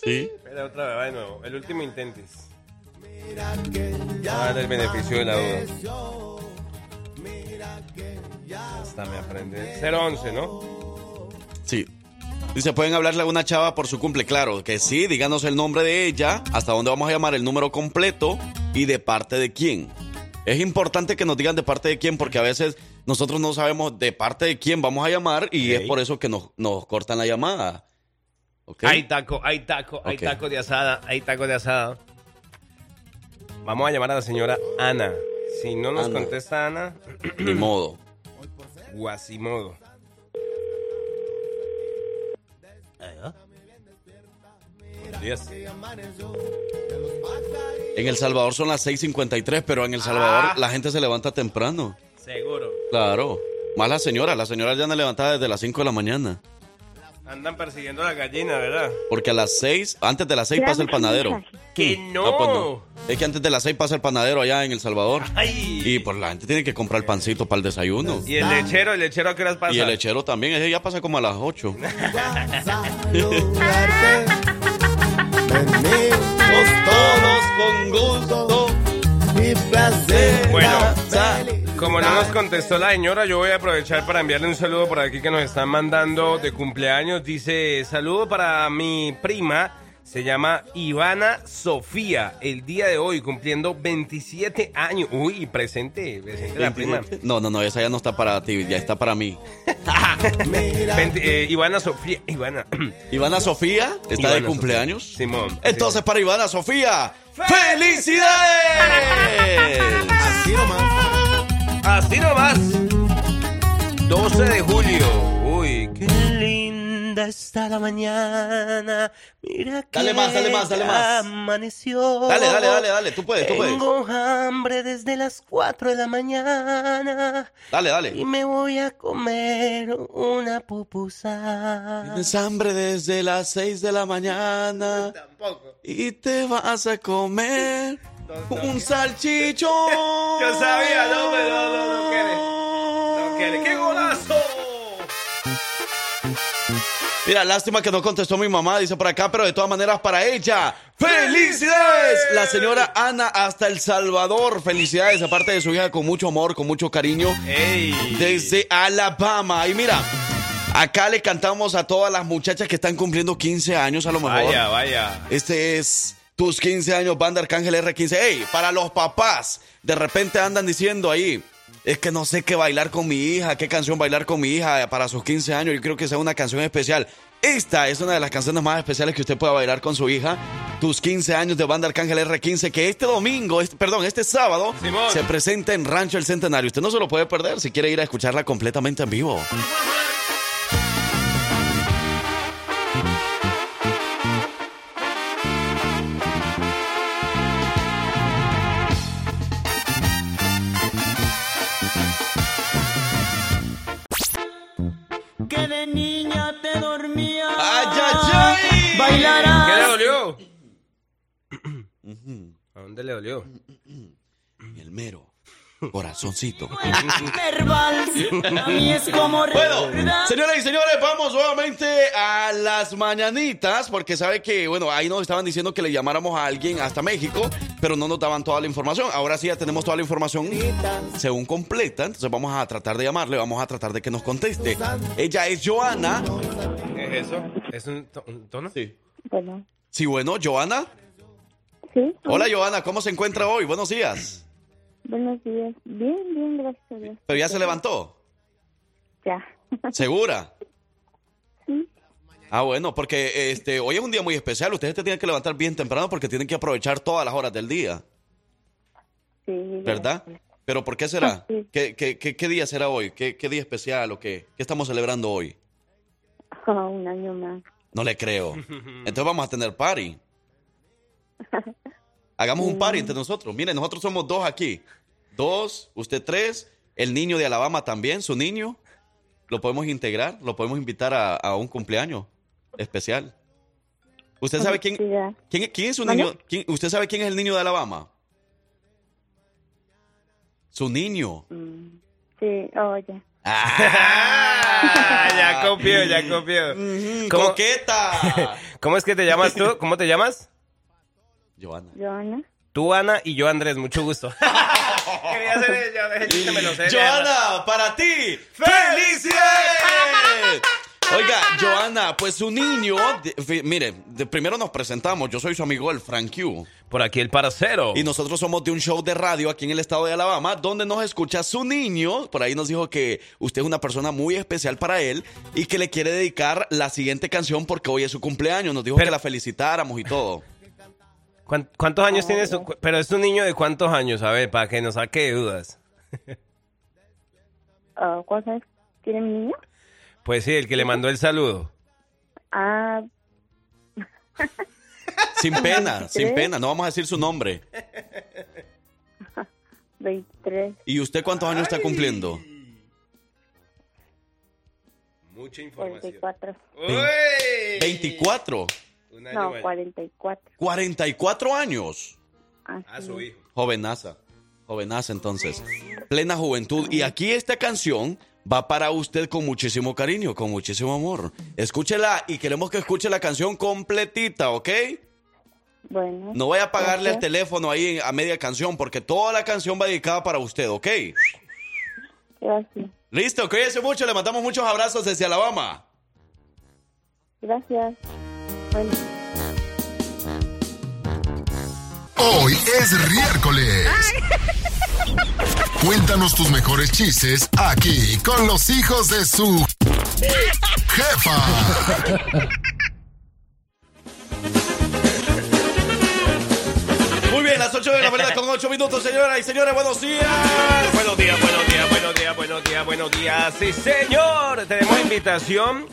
¿Sí? Espera otra vez, va de nuevo. El último intentis. Vamos a dar el beneficio de la duda. Hasta me aprende. 011, ¿no? Sí. Dice, pueden hablarle a una chava por su cumple. Claro que sí, díganos el nombre de ella, hasta dónde vamos a llamar el número completo y de parte de quién. Es importante que nos digan de parte de quién porque a veces nosotros no sabemos de parte de quién vamos a llamar y es por eso que nos, nos cortan la llamada. ¿Ok? Hay taco, hay taco, hay Ok. taco de asada, hay taco de asada. Vamos a llamar a la señora Ana. Si no nos contesta Ana, Ni modo. Guasimodo. Buenos días. En El Salvador son las 6:53, pero en El Salvador Ah. la gente se levanta temprano. Seguro. Claro. Más la señora, la señora ya anda levantada desde las 5 de la mañana. Andan persiguiendo a la gallina, ¿verdad? Porque a las 6, antes de las 6 pasa el panadero. mensaje. ¡Que Mm. no! pues no. Es que antes de las 6 pasa el panadero allá en El Salvador. ¡Ay! Y pues la gente tiene que comprar el pancito para el desayuno. ¿Y el lechero? ¿El lechero a qué horas pasa? Y el lechero también, ese ya pasa como a las 8. Saludarte. Venimos Todos con gusto. mi placer. Bueno, Como no nos contestó la señora, yo voy a aprovechar para enviarle un saludo por aquí que nos están mandando de cumpleaños. Dice, saludo para mi prima, se llama Ivana Sofía, el día de hoy cumpliendo 27 años. Uy, presente, presente la prima. No, no, no, esa ya no está para ti, ya está para mí. Eh, Ivana Sofía, Ivana. Ivana Sofía está Ivana de cumpleaños. Sofía. Simón. Entonces, para Ivana Sofía, ¡felicidades! Así nomás. Así nomás. 12 de julio. Uy, qué linda está la mañana. Mira que Dale más, dale más, dale más. amaneció. Dale, dale, dale, dale, tú puedes, tú puedes. Tengo hambre desde las 4 de la mañana. Dale, Y dale. me voy a comer una pupusa. Tienes hambre desde las 6 de la mañana y te vas a comer un salchichón. Yo sabía, no, pero no, no, no quiere. No quiere. ¡Qué golazo! Mira, lástima que no contestó mi mamá, dice por acá, pero de todas maneras para ella. ¡Felicidades! La señora Ana hasta El Salvador. Felicidades, aparte de su hija, con mucho amor, con mucho cariño. ¡Ey! Desde Alabama. Y mira, acá le cantamos a todas las muchachas que están cumpliendo 15 años a lo mejor. Vaya, vaya. Este es tus 15 años, Banda Arcángel R15. Ey, para los papás, de repente andan diciendo ahí, es que no sé qué bailar con mi hija, qué canción bailar con mi hija para sus 15 años. Yo creo que sea una canción especial. Esta es una de las canciones más especiales que usted pueda bailar con su hija. Tus 15 años de Banda Arcángel R15, que este domingo, este- perdón, este sábado, Simón. se presenta en Rancho El Centenario. Usted no se lo puede perder si quiere ir a escucharla completamente en vivo. Que de niña te dormía. ¡Ay, ay, ay! ¿Qué le dolió? ¿A dónde le dolió? El mero corazoncito. Verbal. A mí es como Bueno, señoras y señores, vamos nuevamente a las mañanitas, porque sabe que, bueno, ahí nos estaban diciendo que le llamáramos a alguien hasta México. pero no nos daban toda la información. Ahora sí ya tenemos toda la información según completa, entonces vamos a tratar de llamarle, vamos a tratar de que nos conteste. Ella es Joana. ¿Es eso? ¿Es un tono? Sí. Bueno, Sí, bueno, Joana. sí. Hola, Joana, ¿cómo se encuentra hoy? Buenos días. Buenos días. Bien, bien, gracias a Dios. Pero ya se levantó. Ya. ¿Segura? Sí. Ah, bueno, porque este hoy es un día muy especial. Ustedes se tienen que levantar bien temprano porque tienen que aprovechar todas las horas del día, Sí. ¿verdad? Pero ¿por qué será? Sí. ¿Qué, qué, qué, qué día será hoy? ¿Qué, qué día especial o qué? ¿Qué estamos celebrando hoy? Ah, un año más. No le creo. Entonces vamos a tener party. Hagamos un party entre nosotros. Miren, nosotros somos dos aquí. Dos, usted tres, el niño de Alabama también, su niño. Lo podemos integrar, lo podemos invitar a, a un cumpleaños especial. ¿Usted sabe quién, quién, quién es su niño? quién- ¿Usted sabe quién es el niño de Alabama? Su niño. Mm, Sí, oh, ya. Ah, ya copió, ya copió. ¿Cómo, ¡Coqueta! ¿Cómo es que te llamas tú? ¿Cómo te llamas? Joana. Joana. Tú, Ana, y yo, Andrés. Mucho gusto. Quería hacer el- el chiste, me lo sé. Joana, para ti, ¡felicidades! Oiga, Joana, pues su niño, de- mire, de- primero nos presentamos, yo soy su amigo el Frank Q. Por aquí el parcero. Y nosotros somos de un show de radio aquí en el estado de Alabama, donde nos escucha su niño. Por ahí nos dijo que usted es una persona muy especial para él y que le quiere dedicar la siguiente canción porque hoy es su cumpleaños. Nos dijo Pero- que la felicitáramos y todo. ¿Cuán- ¿Cuántos años tienes? tú? Pero es un niño de cuántos años, a ver, para que nos saque de dudas. Ah, ¿Cuántos años tiene mi niño? Pues sí, el que le mandó el saludo. Ah, Sin pena, sin pena, no vamos a decir su nombre. 23. ¿Y usted cuántos años está cumpliendo? Mucha 44. ¡Uy! 24, Un año No, más. 44. 44 años. Así. A su hijo. Jovenaza, jovenaza entonces. Plena juventud. Y aquí esta canción va para usted con muchísimo cariño, con muchísimo amor. Escúchela y queremos que escuche la canción completita, ¿ok? Bueno. No voy a apagarle el teléfono ahí a media canción porque toda la canción va dedicada para usted, ¿ok? Gracias. Listo, cuídese mucho, le mandamos muchos abrazos desde Alabama. Gracias. Bueno. Hoy es miércoles. Cuéntanos tus mejores chistes aquí con los hijos de su jefa. Muy bien, las 8 de la mañana con 8 minutos, señoras y señores, buenos días. Buenos días, buenos días, buenos días, buenos días, buenos días. Sí, señor. Tenemos invitación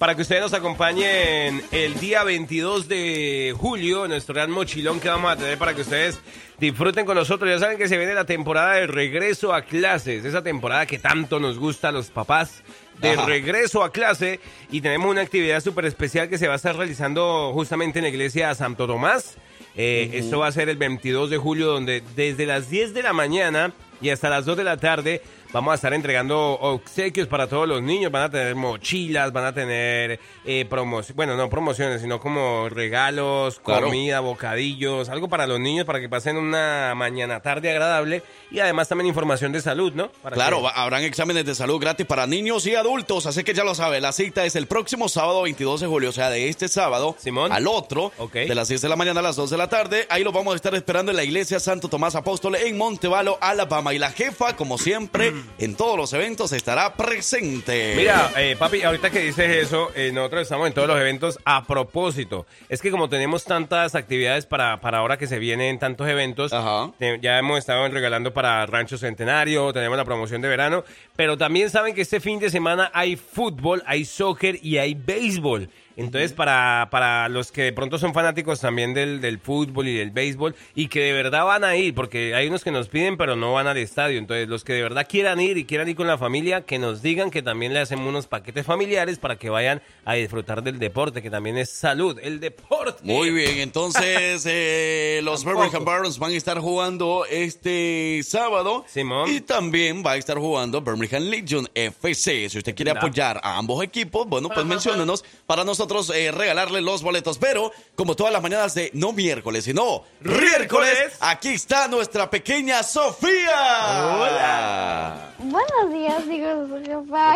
para que ustedes nos acompañen el día 22 de julio en nuestro gran mochilón que vamos a tener para que ustedes disfruten con nosotros. Ya saben que se viene la temporada de regreso a clases, esa temporada que tanto nos gusta a los papás. De Ajá. regreso a clase y tenemos una actividad súper especial que se va a estar realizando justamente en la iglesia Santo Tomás. Eh, Esto va a ser el 22 de julio, donde desde las 10 de la mañana y hasta las 2 de la tarde vamos a estar entregando obsequios para todos los niños. Van a tener mochilas, van a tener eh, promociones, bueno, no promociones, sino como regalos, Claro. comida, bocadillos, algo para los niños para que pasen una mañana tarde agradable y además también información de salud, ¿no? Para Claro, que- habrán exámenes de salud gratis para niños y adultos, así que ya lo sabe, la cita es el próximo sábado 22 de julio, o sea, de este sábado Simón. al otro, Ok. de las 10 de la mañana a las 2 de la tarde. Ahí lo vamos a estar esperando en la iglesia Santo Tomás Apóstol en Montevalo, Alabama. Y la jefa, como siempre, en todos los eventos estará presente. Mira, eh, papi, ahorita que dices eso, eh, nosotros estamos en todos los eventos a propósito. Es que como tenemos tantas actividades para, para ahora que se vienen tantos eventos, Ajá. ya hemos estado regalando para Rancho Centenario, tenemos la promoción de verano, pero también saben que este fin de semana hay fútbol, hay soccer y hay béisbol. Entonces, para, para los que de pronto son fanáticos también del, del fútbol y del béisbol y que de verdad van a ir, porque hay unos que nos piden pero no van al estadio. Entonces, los que de verdad quieran ir y quieran ir con la familia, que nos digan que también le hacemos unos paquetes familiares para que vayan a disfrutar del deporte, que también es salud, el deporte. Muy bien, entonces eh, los. Birmingham Barons van a estar jugando este sábado. Simón. Y también va a estar jugando Birmingham Legion FC. Si usted quiere apoyar a ambos equipos, bueno, pues menciónenos para nosotros nosotros eh, regalarle los boletos. Pero, como todas las mañanas de no miércoles, sino miércoles, aquí está nuestra pequeña Sofía. Hola. Buenos días, su.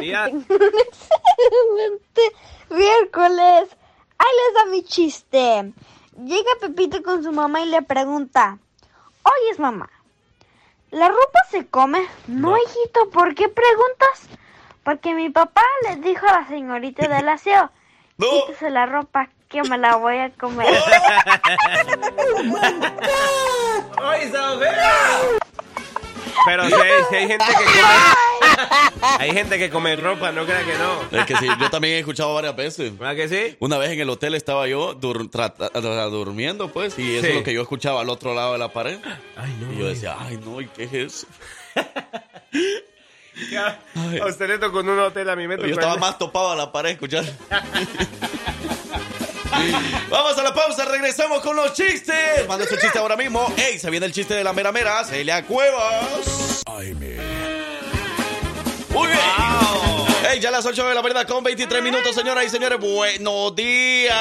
Que tengan un excelente miércoles. Ahí les da mi chiste. Llega Pepito con su mamá y le pregunta: Oyes, mamá, ¿la ropa se come? No, hijito, ¿por qué preguntas? Porque mi papá le dijo a la señorita del aseo: Quítese la ropa, que me la voy a comer. ¡Ay, Sofía! Pero si hay, si hay gente que come. Hay gente que come ropa, no crea que no. Es que sí, yo también he escuchado varias veces. ¿Verdad que sí? Una vez en el hotel estaba yo dur- durmiendo, pues, y eso Sí. es lo que yo escuchaba al otro lado de la pared. y yo decía, ay, no, ¿y qué es eso? A usted le tocó en un hotel, a mí me tocó. Yo estaba más topado a la pared escuchando. Vamos a la pausa, regresamos con los chistes. Manda su chiste ahora mismo. ¡Ey! Se viene el chiste de la mera mera. Celia Cuevas. Muy bien. Ya las 8 de la mañana con 23 minutos, señoras y señores. Buenos días.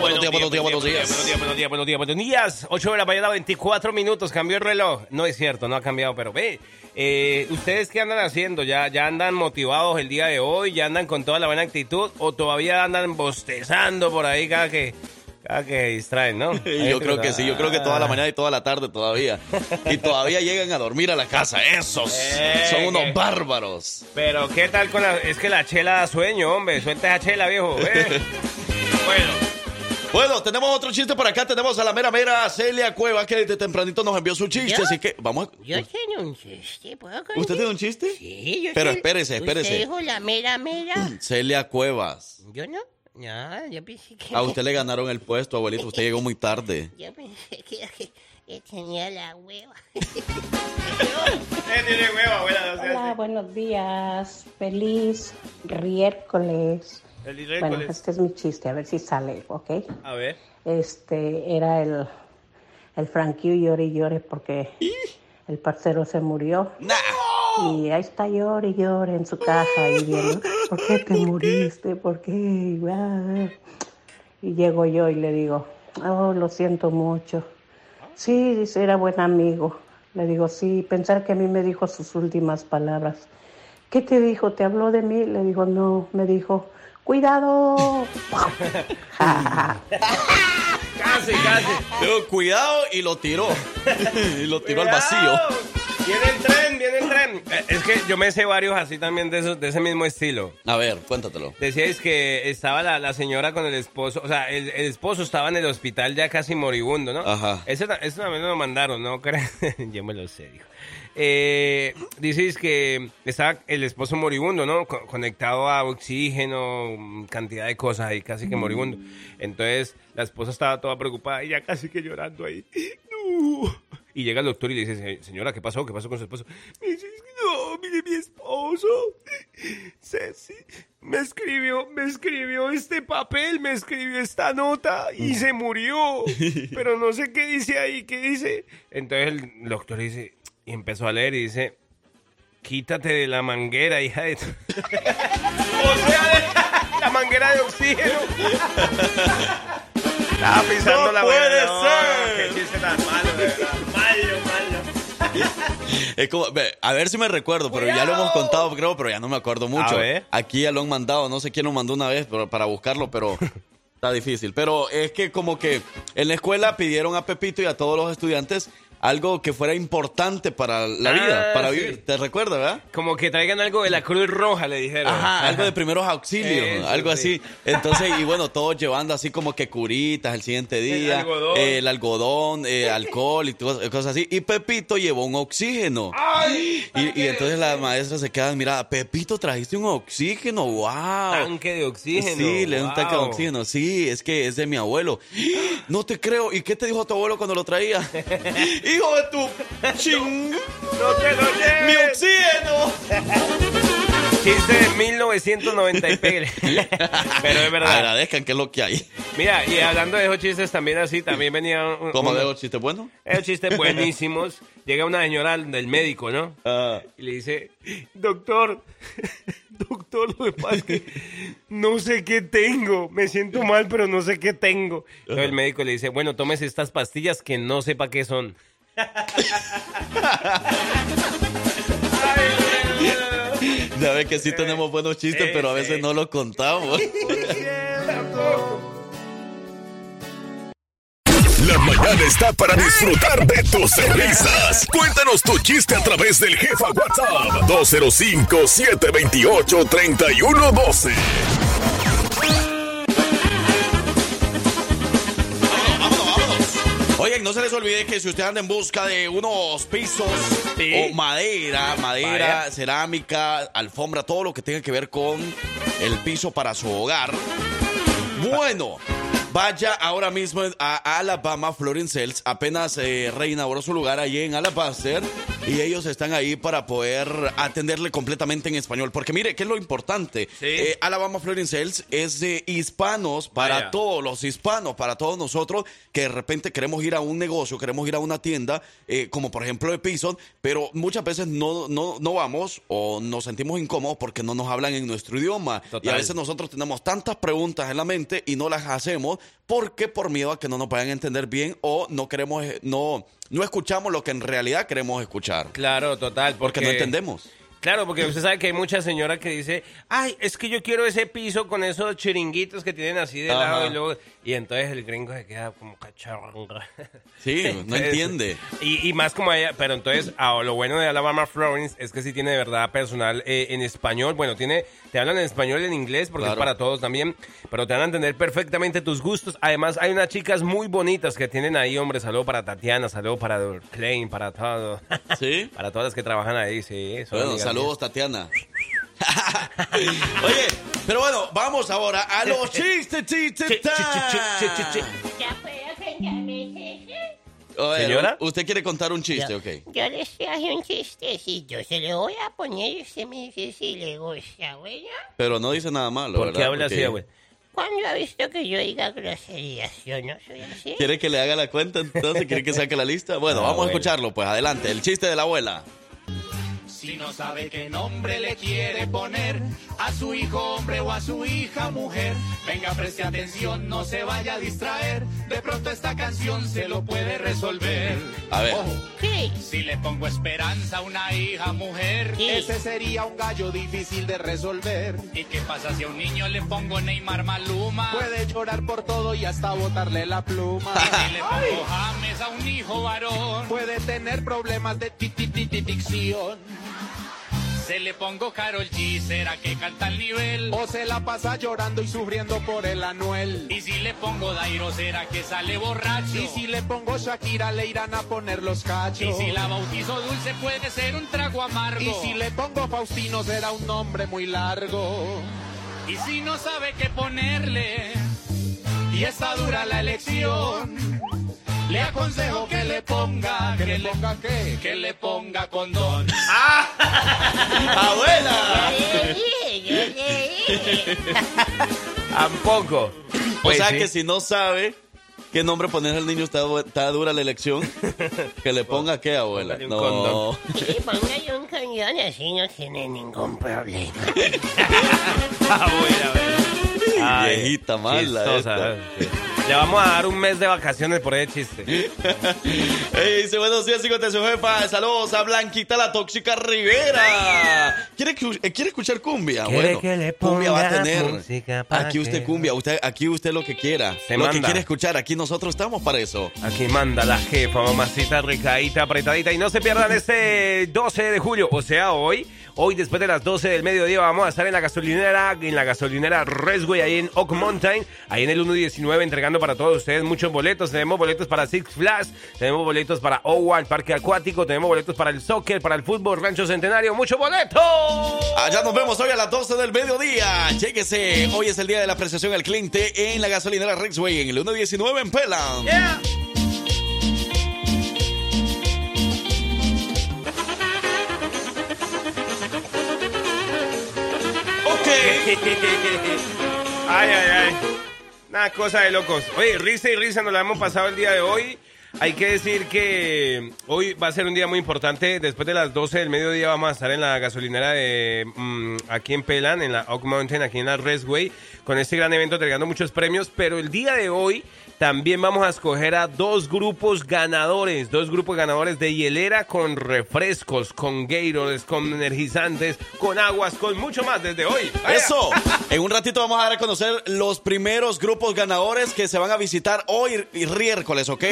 Buenos días, buenos días, buenos días. Buenos días, buenos días, buenos días, buenos días. 8 de la mañana, 24 minutos. Cambió el reloj. No es cierto, no ha cambiado, pero ve. eh, ¿Ustedes qué andan haciendo? ¿Ya, ¿Ya andan motivados el día de hoy? ¿Ya andan con toda la buena actitud? ¿O todavía andan bostezando por ahí cada que, cada que distraen, no? Yo creo que sí, yo creo que toda la mañana y toda la tarde todavía. Y todavía llegan a dormir a la casa. Esos Eh, son unos que- bárbaros. Pero ¿qué tal con la...? Es que la chela da sueño, hombre. Suelta esa chela, viejo. eh. bueno. Bueno, tenemos otro chiste por acá. Tenemos a la mera mera Celia Cueva que desde tempranito nos envió su chiste. ¿Yo? Así que vamos. a- Yo tengo un chiste, ¿puedo contar? ¿Usted tiene un chiste? Sí, yo Pero soy- espérese, espérese. ¿Usted dijo la mera mera? Celia Cuevas. ¿Yo no? No, yo pensé que... A usted le ganaron el puesto, abuelito. Usted llegó muy tarde. Yo pensé que, tenía la hueva. tiene hueva, abuela. Hola, buenos días. Feliz miércoles. Feliz Bueno, miércoles. este es mi chiste, a ver si sale, ¿ok? A ver. Este era el, el Frankie llore y llore porque el parcero se murió. Y ahí está llore y llore en su caja y viendo, ¿por qué te muriste? ¿Por qué? Y llego yo y le digo, oh, lo siento mucho. Sí, dice, era buen amigo. Le digo, sí, pensar que a mí me dijo sus últimas palabras. ¿Qué te dijo? ¿Te habló de mí? Le digo, no, me dijo, cuidado. Casi, casi. Digo, cuidado y lo tiró. y lo tiró al vacío. Viene el tren, viene el tren. Eh, Es que yo me sé varios así también de, esos, de ese mismo estilo. A ver, cuéntatelo. Decíais que estaba la, la señora con el esposo, o sea, el, el esposo estaba en el hospital ya casi moribundo, ¿no? Ajá. Ese, ta- ese también me lo mandaron, ¿no? Yo me lo sé, dijo. Eh, dices que estaba el esposo moribundo, ¿no? Co- conectado a oxígeno, mm, cantidad de cosas ahí, casi que moribundo. Entonces, la esposa estaba toda preocupada y ya casi que llorando ahí. No. Y llega el doctor y le dice, "Se- señora, ¿qué pasó? ¿Qué pasó con su esposo? Me dice, no, mire, mi esposo, Ceci, me escribió, me escribió este papel, me escribió esta nota y se murió. Pero no sé qué dice ahí, qué dice. Entonces el doctor dice, y empezó a leer y dice, quítate de la manguera, hija de... tu-". o sea, de la manguera de oxígeno. Estaba pisando ¡No la puede ser! Es como, ve, a ver si me recuerdo, pero ya lo hemos contado, creo, pero ya no me acuerdo mucho. A ver. Aquí ya lo han mandado, no sé quién lo mandó una vez pero, para buscarlo, pero está difícil. Pero es que como que en la escuela pidieron a Pepito y a todos los estudiantes algo que fuera importante para la Ah, vida, para sí. vivir. ¿Te recuerdas, verdad? Como que traigan algo de la Cruz Roja, le dijeron. Ajá, algo de primeros auxilios, Eso, algo sí. así. Entonces, y bueno, todos llevando así como que curitas el siguiente día. algodón. eh, el algodón, eh, alcohol y cosas así. Y Pepito llevó un oxígeno. Y, y entonces las maestras se quedan, mira, Pepito, trajiste un oxígeno, wow. Tanque de oxígeno. Sí, le da un tanque de wow. oxígeno. Sí, es que es de mi abuelo. No te creo. ¿Y qué te dijo tu abuelo cuando lo traía? Hijo de tu ching. ¡No te lo lleves! ¡Mi oxígeno! Chiste de 1990 y pele. Pero es verdad. Agradezcan que es lo que hay. Mira, y hablando de esos chistes también así, también venía... un- ¿Cómo un- de los chistes buenos? Esos chistes buenísimos. Llega una señora del médico, ¿no? Ah. Y le dice, doctor, doctor, lo que pasa es que no sé qué tengo. Me siento mal, pero no sé qué tengo. Entonces el médico le dice, bueno, tómese estas pastillas que no sepa qué son. Ya ves que sí tenemos buenos chistes, pero a veces no los contamos. La mañana está para disfrutar de tus risas. Cuéntanos tu chiste a través del jefa WhatsApp 205-728-3112. No se les olvide que si usted anda en busca de unos pisos o madera, madera, cerámica, alfombra, todo lo que tenga que ver con el piso para su hogar. Bueno, vaya ahora mismo a Alabama Flooring Sales. Apenas eh, reinauguró su lugar allí en Alabaster y ellos están ahí para poder atenderle completamente en español. Porque mire, ¿qué es lo importante? Eh, Alabama Flooring Sales es de hispanos para Vaya. todos los hispanos, para todos nosotros que de repente queremos ir a un negocio, queremos ir a una tienda, eh, como por ejemplo de pero muchas veces no, no, no vamos o nos sentimos incómodos porque no nos hablan en nuestro idioma. Y a veces nosotros tenemos tantas preguntas en la mente y no las hacemos porque por miedo a que no nos vayan a entender bien o no queremos, no, no escuchamos lo que en realidad queremos escuchar. Claro, total. Porque no entendemos. Claro, porque usted sabe que hay mucha señora que dice, ay, es que yo quiero ese piso con esos chiringuitos que tienen así de Ajá. lado y luego... Y entonces el gringo se queda como cacharronga. Sí, no entiende. Y, y más como ella, pero entonces ah, lo bueno de Alabama Florence es que sí tiene de verdad personal eh, en español. Bueno, tiene, te hablan en español y en inglés porque Claro. es para todos también, pero te van a entender perfectamente tus gustos. Además, hay unas chicas muy bonitas que tienen ahí, hombre. Saludo para Tatiana, saludo para Klein, para todo. ¿Sí? para todas las que trabajan ahí, sí. son Bueno, amigas saludos, Tatiana. Oye, pero bueno, vamos ahora a los chistes, chistes. Señora. Usted quiere contar un chiste, ok. Yo les traje un chistecito, se lo voy a poner y usted me dice si le gusta, bueno. Pero no dice nada malo, ¿Por qué ¿verdad? habla así, Porque abuelo? ¿Cuándo ha visto que yo diga groserías? Yo no soy así. ¿Quiere que le haga la cuenta entonces? ¿Quiere que saque la lista? Bueno, Ah, vamos bueno. a escucharlo, pues adelante. El chiste de la abuela. Si no sabe qué nombre le quiere poner a su hijo hombre o a su hija mujer, venga, preste atención, no se vaya a distraer. De pronto esta canción se lo puede resolver. A ver. Ojo, Sí. si le pongo esperanza a una hija mujer, Sí. ese sería un gallo difícil de resolver. ¿Y qué pasa si a un niño le pongo Neymar Maluma? Puede llorar por todo y hasta botarle la pluma. si le pongo James a un hijo varón, puede tener problemas de ti- Se le pongo Carol G, ¿será que canta al nivel? O se la pasa llorando y sufriendo por el Anuel. Y si le pongo Dairo, ¿será que sale borracho? Y si le pongo Shakira, le irán a poner los cachos. Y si la bautizo Dulce, puede ser un trago amargo. Y si le pongo Faustino, será un nombre muy largo. Y si no sabe qué ponerle, y está dura la elección. Le aconsejo que le ponga, que, le ponga qué, que le ponga condón. ¡Abuela! Le dije. Tampoco. O Pues sea sí. que si no sabe qué nombre poner al niño, está, está dura la elección. Que le ponga qué, abuela. Póngale un No. condón. Sí, póngale un cañón así no tiene ningún problema. Abuela, abuela. Ay, Viejita mala chistosa, esta. ¿eh? Sí. Le vamos a dar un mes de vacaciones por ese chiste. Dice buenos días, hijos de su jefa. Saludos a Blanquita la tóxica Rivera. ¿Quiere, eh, ¿quiere escuchar cumbia? ¿Quiere Bueno, que le cumbia va a tener. Aquí usted cumbia, usted, aquí usted lo que quiera. Se lo que quiere escuchar, aquí nosotros estamos para eso. Aquí manda la jefa, mamacita ricadita, apretadita. Y no se pierdan este 12 de julio, o sea, hoy. Hoy, después de las 12 del mediodía, vamos a estar en la gasolinera, en la gasolinera Resway, ahí en Oak Mountain, ahí en el 119, entregando para todos ustedes muchos boletos. Tenemos boletos para Six Flags, tenemos boletos para OWA, el parque acuático, tenemos boletos para el soccer, para el fútbol, Rancho Centenario, ¡mucho boleto! Allá nos vemos hoy a las 12 del mediodía. Lléguese. Hoy es el día de la apreciación al cliente en la gasolinera Rexway en el 119 en Pelan. Ay, ay, ay. Una cosa de locos. Oye, risa y risa nos la hemos pasado el día de hoy. Hay que decir que hoy va a ser un día muy importante. Después de las 12 del mediodía vamos a estar en la gasolinera de mm, aquí en Pelan, en la Oak Mountain, aquí en la Restway, con este gran evento entregando muchos premios. Pero el día de hoy también vamos a escoger a dos grupos ganadores, dos grupos ganadores de hielera con refrescos, con Gatorades, con energizantes, con aguas, con mucho más desde hoy. Eso. En un ratito vamos a dar a conocer los primeros grupos ganadores que se van a visitar hoy y miércoles, ¿ok?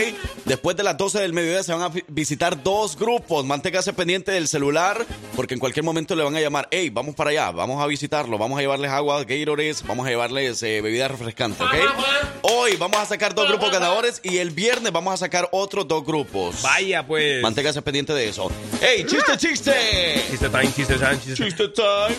Después de las 12 del mediodía se van a vi- visitar dos grupos. Manténgase pendiente del celular porque en cualquier momento le van a llamar. Hey, vamos para allá, vamos a visitarlo, vamos a llevarles agua, Gatorades, vamos a llevarles eh, bebidas refrescantes, ¿ok? Hoy vamos a sacar dos grupos ganadores y el viernes vamos a sacar otros dos grupos. Vaya, pues. Manténgase pendiente de eso. ¡Hey, chiste, chiste! Chiste time, chiste time, chiste time. Chiste time.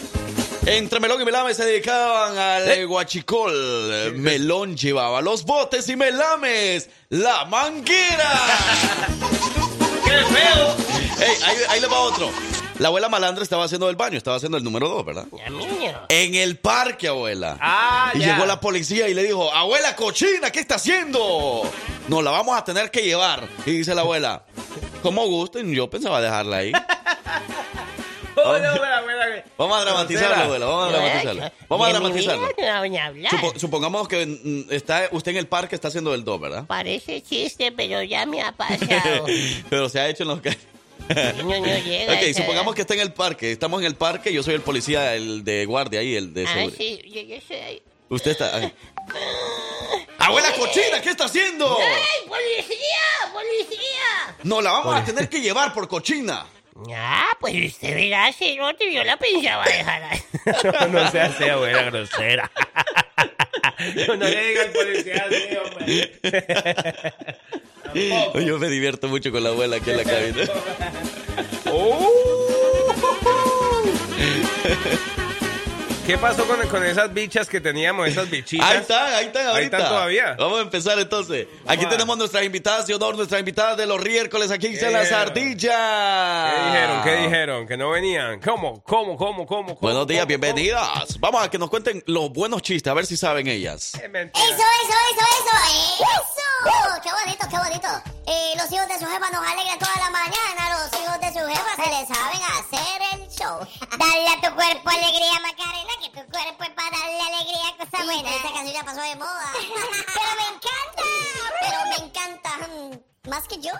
Entre Melón y Melame se dedicaban al ¿Eh? guachicol. Melón llevaba los botes y Melames la manguera. ¡Qué feo! Ey, ahí, ahí le va otro. La abuela malandra estaba haciendo el baño, estaba haciendo el número dos, ¿verdad? Niño. En el parque, abuela. Ah, y ya. llegó la policía y le dijo, abuela cochina, ¿qué está haciendo? No, la vamos a tener que llevar. Y dice la abuela, como gusten, yo pensaba dejarla ahí. No, espera, espera, espera. Vamos a dramatizarlo, abuela, vamos a dramatizarlo. Vamos a dramatizarlo. Supo- supongamos que mm, está usted en el parque, está haciendo el 2, ¿verdad? Parece chiste, pero ya me ha pasado. Pero se ha hecho en los que... no, no llega ok, supongamos edad. que está en el parque. Estamos en el parque, yo soy el policía, el de guardia ahí, el de Ah, seguridad. sí, yo, yo soy... Usted está... ahí. ¡Abuela cochina, ¿qué está haciendo? ¡Ey, policía! ¡Policía! No, la vamos a tener que llevar por cochina. Ah, pues usted verá, cerote, yo la pensaba dejar ahí. No, no se hace, abuela grosera. No, no le diga al policía así, hombre. Yo me divierto mucho con la abuela aquí en la cabina. ¿Qué pasó con, con esas bichas que teníamos, esas bichitas? Ahí están, ahí están ahorita. Ahí están todavía. Vamos a empezar entonces. Aquí tenemos nuestras invitadas de honor, nuestras invitadas de los miércoles aquí en las dijeron? ardillas. ¿Qué dijeron? ¿Qué dijeron? Que no venían. ¿Cómo? ¿Cómo? ¿Cómo? ¿Cómo? cómo, Buenos días, cómo, bienvenidas. Vamos a que nos cuenten los buenos chistes, a ver si saben ellas. Eso, eso, eso, eso, eso. Qué bonito, qué bonito. Eh, los hijos de su jefa nos alegran toda la mañana. Los hijos de su jefa se les saben hacer el show. Dale a tu cuerpo alegría, Macarena, que tu cuerpo es para darle alegría a cosas buenas. Esta canción ya pasó de moda. Pero me encanta, pero me encanta. Más que yo.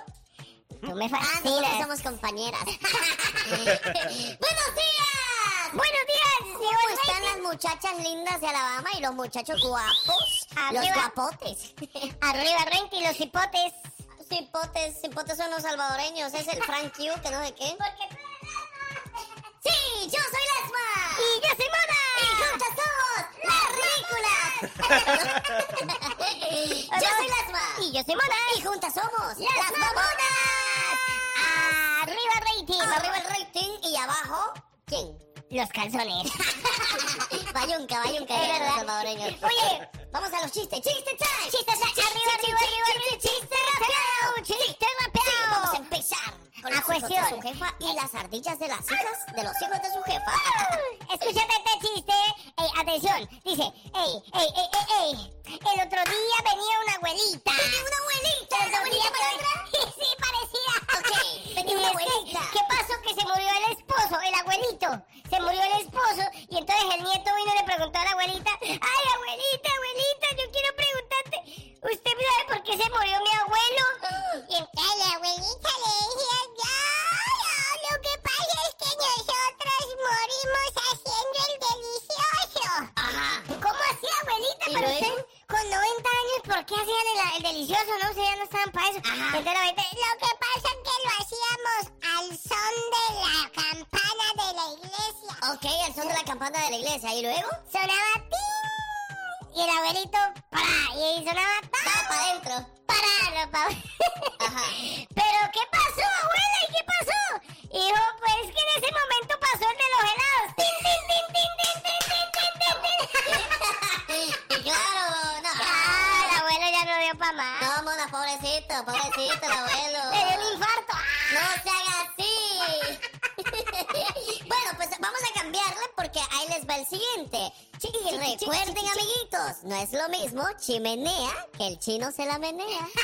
Tú me fascinas. nosotros somos compañeras. ¡Buenos días! ¡Buenos días! ¿Cómo están las muchachas lindas de Alabama y los muchachos guapos? Los Arriba. guapotes. Arriba, Renky, los hipotes. Hipotes, hipotes son los salvadoreños. Es el Frank Q, que no sé qué. ¡Sí! ¡Yo soy Lesma! ¡Y yo soy Mona! ¡Y juntas somos las ridículas! yo soy Lesma. ¡Y yo soy Mona! ¡Y juntas somos las mamonas! ¡Arriba el rating! ¡Arriba el rating! ¿Y abajo? ¿Quién? Los calzones. Bayunca, bayunca, Es verdad. salvadoreños. Oye, vamos a los chistes. ¡Chiste time! ¡Chiste time! ¡Arriba, arriba, arriba, arriba! ¡Chiste rapeado! ¡Chiste rapeado! vamos a empezar con A su jefa y las ardillas de las hijas de los hijos de su jefa. Escúchate este chiste. Ey, atención. Dice, ey, ey, ey, ey, ey. El otro día venía una abuelita. ¿Una abuelita? El ¿Una abuelita venía- Sí, parecía. Ok, venía una abuelita. ¿Qué pasó? Que se murió el esposo, el abuelito. Se murió el esposo y entonces el nieto vino y le preguntó a la abuelita, ay, abuelita, abuelita, yo quiero preguntarte, ¿usted sabe por qué se murió mi abuelo? Y entonces la chimenea que el chino se la menea.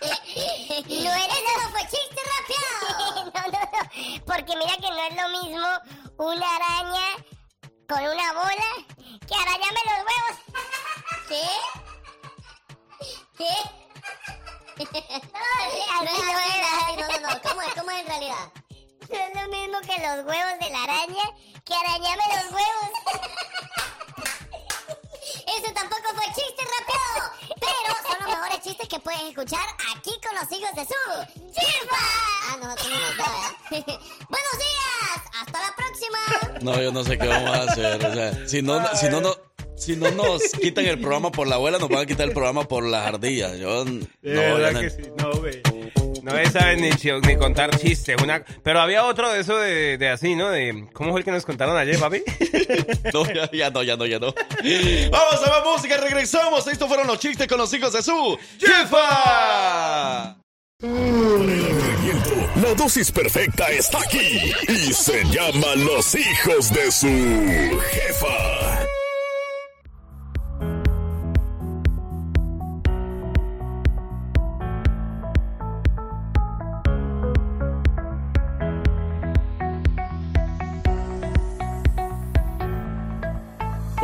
No eres no fue chiste rapeado. no, no, no. Porque mira que no es lo mismo una araña con una bola que arañame los huevos. ¿Qué? ¿Qué? No, No no era. no, no, no. ¿Cómo es? ¿Cómo es en realidad? No es lo mismo que los huevos de la araña que arañame los huevos. Eso tampoco fue chiste rapeado. Pero son los mejores chistes que puedes escuchar aquí con los hijos de su chifa. Ah, nosotros no nos. Buenos días. Hasta la próxima. No, yo no sé qué vamos a hacer. O sea, si no, si no, no- si no nos quitan el programa por la abuela, nos van a quitar el programa por las ardillas. Yo no, verdad no- que sí, no, güey. No me saben ni, contar chistes. Una... Pero había otro de eso de, de así, ¿no? De ¿Cómo fue el que nos contaron ayer, papi? No, ya, ya no, ya no, ya no. Vamos a ver música, regresamos. Estos fueron los chistes con los hijos de su jefa. La dosis perfecta está aquí y se llama Los hijos de su jefa.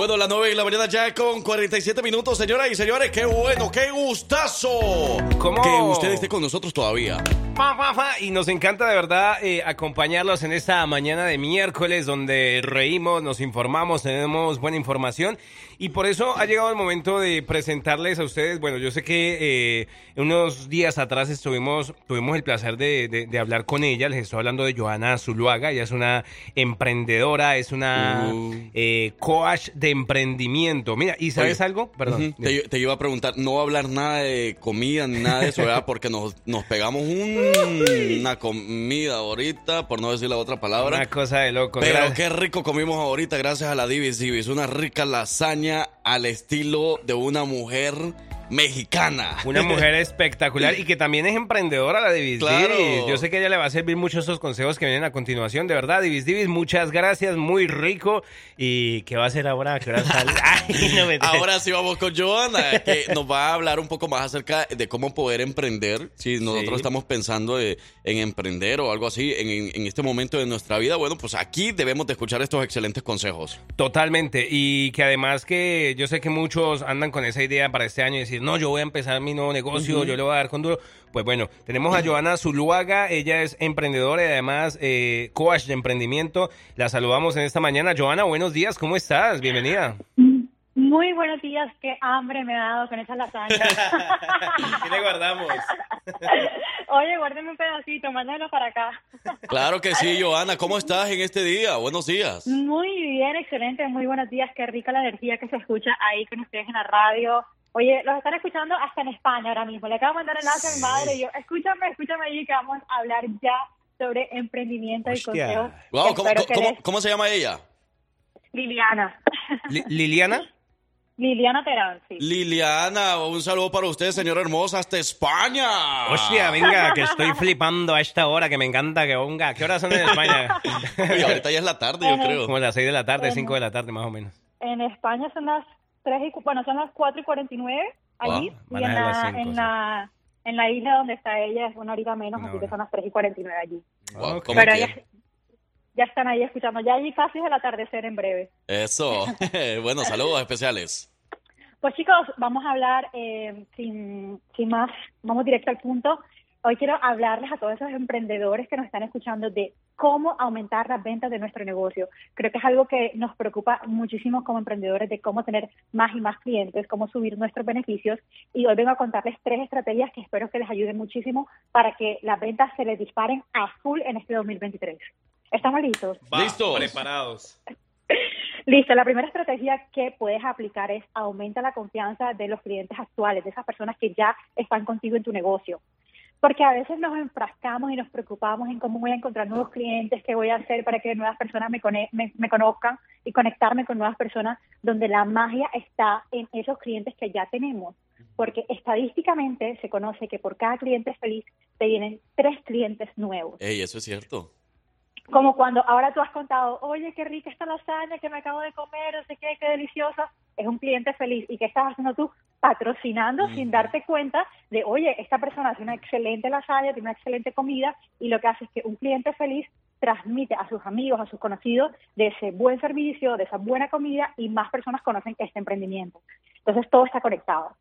Bueno, las 9 de la mañana ya con 47 minutos, señoras y señores. Qué bueno, qué gustazo. ¿Cómo? Que usted esté con nosotros todavía. Y nos encanta de verdad eh, acompañarlos en esta mañana de miércoles donde reímos, nos informamos, tenemos buena información y por eso ha llegado el momento de presentarles a ustedes. Bueno, yo sé que eh, unos días atrás estuvimos, tuvimos el placer de, de- de hablar con ella. Les estoy hablando de Joana Zuluaga. Ella es una emprendedora, es una Uh. eh, coach de emprendimiento. Mira, ¿y sabes Oye, algo? Perdón. te, te iba a preguntar, no va a hablar nada de comida ni nada de eso, ¿verdad? Porque nos, nos pegamos un- una comida ahorita, por no decir la otra palabra. Una cosa de loco. Pero Gracias. qué rico comimos ahorita gracias a la Divis Divis. Una rica lasaña al estilo de una mujer mexicana. Una mujer espectacular y que también es emprendedora, la Divis Claro. Divis. Yo sé que ella le va a servir mucho estos consejos que vienen a continuación. De verdad, Divis Divis, muchas gracias, muy rico. ¿Y qué va a hacer ahora? ¿Qué? Ay, no me Ahora sí vamos con Joana, que nos va a hablar un poco más acerca de cómo poder emprender. Si nosotros Sí. estamos pensando de- en emprender o algo así en este momento de nuestra vida, bueno, pues aquí debemos de escuchar estos excelentes consejos. Totalmente. Y que además que yo sé que muchos andan con esa idea para este año y decir, no, yo voy a empezar mi nuevo negocio, yo le voy a dar con duro. Pues bueno, tenemos a Joana Zuluaga, ella es emprendedora y además eh, coach de emprendimiento. La saludamos en esta mañana. Joana, buenos días, ¿cómo estás? Bienvenida. Muy buenos días, qué hambre me ha dado con esa lasaña. ¿Qué le guardamos? Oye, guárdeme un pedacito, mándalo para acá. Claro que sí, Joana, ¿cómo estás en este día? Buenos días. Muy bien, excelente, muy buenos días, qué rica la energía que se escucha ahí con ustedes en la radio. Oye, los están escuchando hasta en España ahora mismo. Le acabo de mandar enlace a mi madre y yo, escúchame, escúchame ahí que vamos a hablar ya sobre emprendimiento y consejos. Wow, ¿cómo, cómo- les- cómo se llama ella? Liliana. Li- ¿Liliana? Liliana Terán, sí. Liliana, un saludo para usted, señora hermosa, hasta España. Hostia, venga, que estoy flipando a esta hora, que me encanta que venga. ¿Qué horas son en España? Oye, ahorita ya es la tarde, yo creo. Como las 6 de la tarde, Bueno. 5 de la tarde más o menos. En España son las 3 y, bueno, son las 4 y 49 allí. Wow, y en la, cinco, en, sí. la, en la isla donde está ella es una horita menos, así que son las 3 y 49 allí. Wow, ¿cómo Pero ya, ya están ahí escuchando. Ya allí casi es el atardecer en breve. Eso. bueno, saludos especiales. Pues chicos, vamos a hablar eh, sin, sin más, vamos directo al punto. Hoy quiero hablarles a todos esos emprendedores que nos están escuchando de cómo aumentar las ventas de nuestro negocio. Creo que es algo que nos preocupa muchísimo como emprendedores de cómo tener más y más clientes, cómo subir nuestros beneficios. Y hoy vengo a contarles tres estrategias que espero que les ayuden muchísimo para que las ventas se les disparen a full en este 2023. ¿Estamos listos? Listos. Preparados. Listo, la primera estrategia que puedes aplicar es aumenta la confianza de los clientes actuales, de esas personas que ya están contigo en tu negocio. Porque a veces nos enfrascamos y nos preocupamos en cómo voy a encontrar nuevos clientes, qué voy a hacer para que nuevas personas me, me, me conozcan y conectarme con nuevas personas, donde la magia está en esos clientes que ya tenemos. Porque estadísticamente se conoce que por cada cliente feliz te vienen tres clientes nuevos. Ey, eso es cierto. Como cuando ahora tú has contado, oye, qué rica esta lasaña que me acabo de comer, no sé qué, qué deliciosa. Es un cliente feliz. ¿Y qué estás haciendo tú? Patrocinando sin darte cuenta de, oye, esta persona hace una excelente lasaña, tiene una excelente comida y lo que hace es que un cliente feliz transmite a sus amigos, a sus conocidos de ese buen servicio, de esa buena comida y más personas conocen este emprendimiento. Entonces todo está conectado.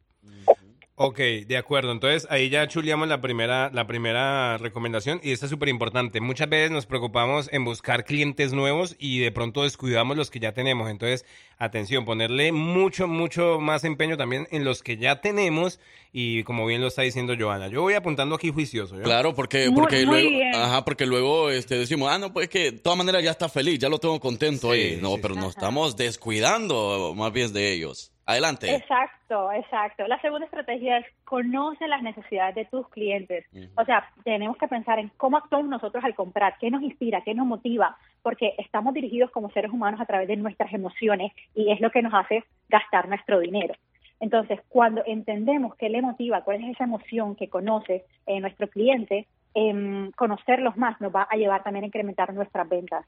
Ok, de acuerdo. Entonces ahí ya chuleamos la primera, la primera recomendación y esta es súper importante. Muchas veces nos preocupamos en buscar clientes nuevos y de pronto descuidamos los que ya tenemos. Entonces, atención, ponerle mucho, mucho más empeño también en los que ya tenemos y como bien lo está diciendo Joana. Yo voy apuntando aquí juicioso. ¿yo? Claro, porque, porque muy luego, bien. ajá, porque luego este, decimos, ah, no, pues que de todas maneras ya está feliz, ya lo tengo contento. Oye, no, pero nos estamos descuidando más bien de ellos. Adelante. Exacto, exacto. La segunda estrategia es conoce las necesidades de tus clientes. O sea, tenemos que pensar en cómo actuamos nosotros al comprar, qué nos inspira, qué nos motiva, porque estamos dirigidos como seres humanos a través de nuestras emociones y es lo que nos hace gastar nuestro dinero. Entonces, cuando entendemos qué le motiva, cuál es esa emoción que conoce eh, nuestro cliente, em, conocerlos más nos va a llevar también a incrementar nuestras ventas.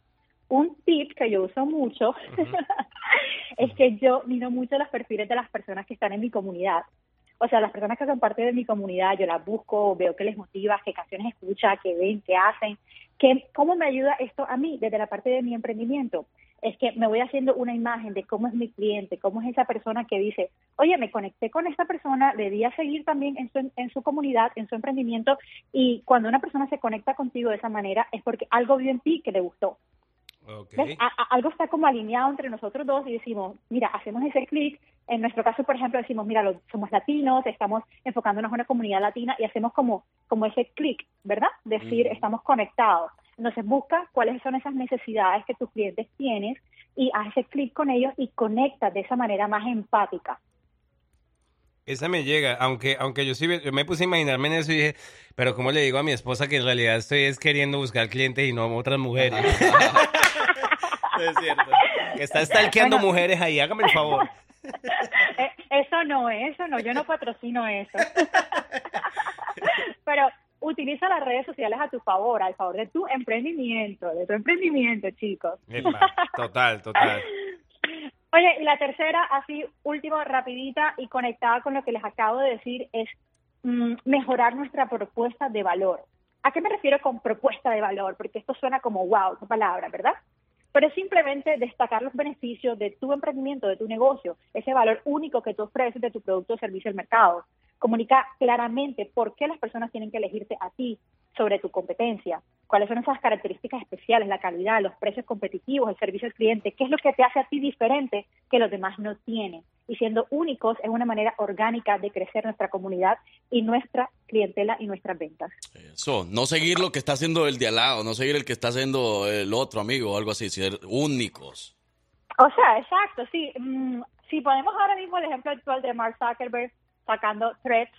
Un tip que yo uso mucho es que yo miro mucho los perfiles de las personas que están en mi comunidad. O sea, las personas que son parte de mi comunidad, yo las busco, veo qué les motiva, qué canciones escucha, qué ven, qué hacen, qué, cómo me ayuda esto a mí desde la parte de mi emprendimiento. Es que me voy haciendo una imagen de cómo es mi cliente, cómo es esa persona que dice, oye, me conecté con esta persona, le di a seguir también en su, en su comunidad, en su emprendimiento, y cuando una persona se conecta contigo de esa manera es porque algo vio en ti que le gustó. A- a- algo está como alineado entre nosotros dos y decimos, mira, hacemos ese clic. En nuestro caso, por ejemplo, decimos, mira, lo- somos latinos, estamos enfocándonos en una comunidad latina y hacemos como, como ese clic, ¿verdad? Decir, Mm. estamos conectados. Entonces, busca cuáles son esas necesidades que tus clientes tienes y haz ese clic con ellos y conecta de esa manera más empática. Esa me llega, aunque, aunque yo sí yo me puse a imaginarme en eso y dije, pero ¿cómo le digo a mi esposa que en realidad estoy es queriendo buscar clientes y no otras mujeres? es cierto. Que está stalkeando Bueno. mujeres ahí, hágame el favor. Eso no, eso no, yo no patrocino eso. Pero utiliza las redes sociales a tu favor, al favor de tu emprendimiento, de tu emprendimiento, chicos. Total, total. Oye, y la tercera, así última, rapidita y conectada con lo que les acabo de decir, es mm, mejorar nuestra propuesta de valor. ¿A qué me refiero con propuesta de valor? Porque esto suena como wow, esa palabra, ¿verdad? Pero es simplemente destacar los beneficios de tu emprendimiento, de tu negocio, ese valor único que tú ofreces de tu producto o servicio al mercado. Comunica claramente por qué las personas tienen que elegirte a ti sobre tu competencia, cuáles son esas características especiales, la calidad, los precios competitivos, el servicio al cliente, qué es lo que te hace a ti diferente que los demás no tienen. Y siendo únicos es una manera orgánica de crecer nuestra comunidad y nuestra clientela y nuestras ventas. Eso, no seguir lo que está haciendo el de al lado, no seguir el que está haciendo el otro amigo o algo así, ser únicos. O sea, exacto, sí. Mm, si ponemos ahora mismo el ejemplo actual de Mark Zuckerberg sacando threads,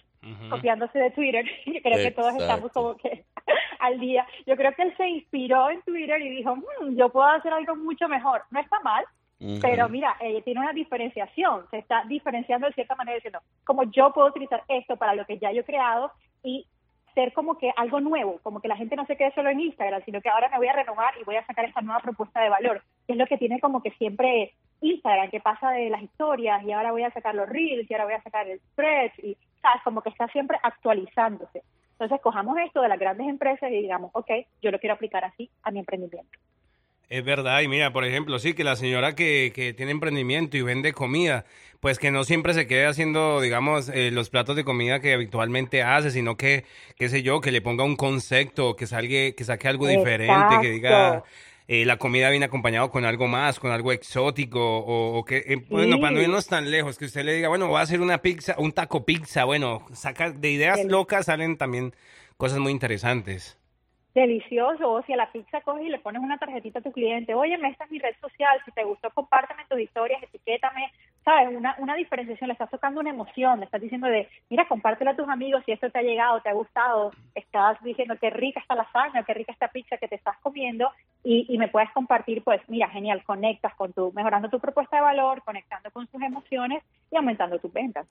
copiándose de Twitter, yo creo que todos estamos como que al día. Yo creo que él se inspiró en Twitter y dijo, "Mm, yo puedo hacer algo mucho mejor. No está mal, Pero mira, eh, tiene una diferenciación, se está diferenciando de cierta manera diciendo, como yo puedo utilizar esto para lo que ya yo he creado y ser como que algo nuevo, como que la gente no se quede solo en Instagram, sino que ahora me voy a renovar y voy a sacar esta nueva propuesta de valor, que es lo que tiene como que siempre Instagram, que pasa de las historias y ahora voy a sacar los reels y ahora voy a sacar el spread y, sabes, como que está siempre actualizándose. Entonces, cojamos esto de las grandes empresas y digamos, ok, yo lo quiero aplicar así a mi emprendimiento. Es verdad, y mira, por ejemplo, sí, que la señora que, que tiene emprendimiento y vende comida, pues que no siempre se quede haciendo, digamos, eh, los platos de comida que habitualmente hace, sino que, qué sé yo, que le ponga un concepto, que salga, que saque algo diferente, que diga, eh, la comida viene acompañado con algo más, con algo exótico, o, o que, eh, bueno, Sí. para no irnos tan lejos, que usted le diga, bueno, voy a hacer una pizza, un taco pizza, bueno, saca de ideas locas salen también cosas muy interesantes. Delicioso, o si a la pizza coges y le pones una tarjetita a tu cliente, oye, esta es mi red social, si te gustó, compárteme tus historias, etiquétame, ¿sabes? Una, una diferenciación, le estás tocando una emoción, le estás diciendo de, mira, compártela a tus amigos si esto te ha llegado, te ha gustado, estás diciendo qué rica está lasaña, qué rica esta pizza que te estás comiendo y, y me puedes compartir, pues, mira, genial, conectas con tu, mejorando tu propuesta de valor, conectando con sus emociones y aumentando tus ventas.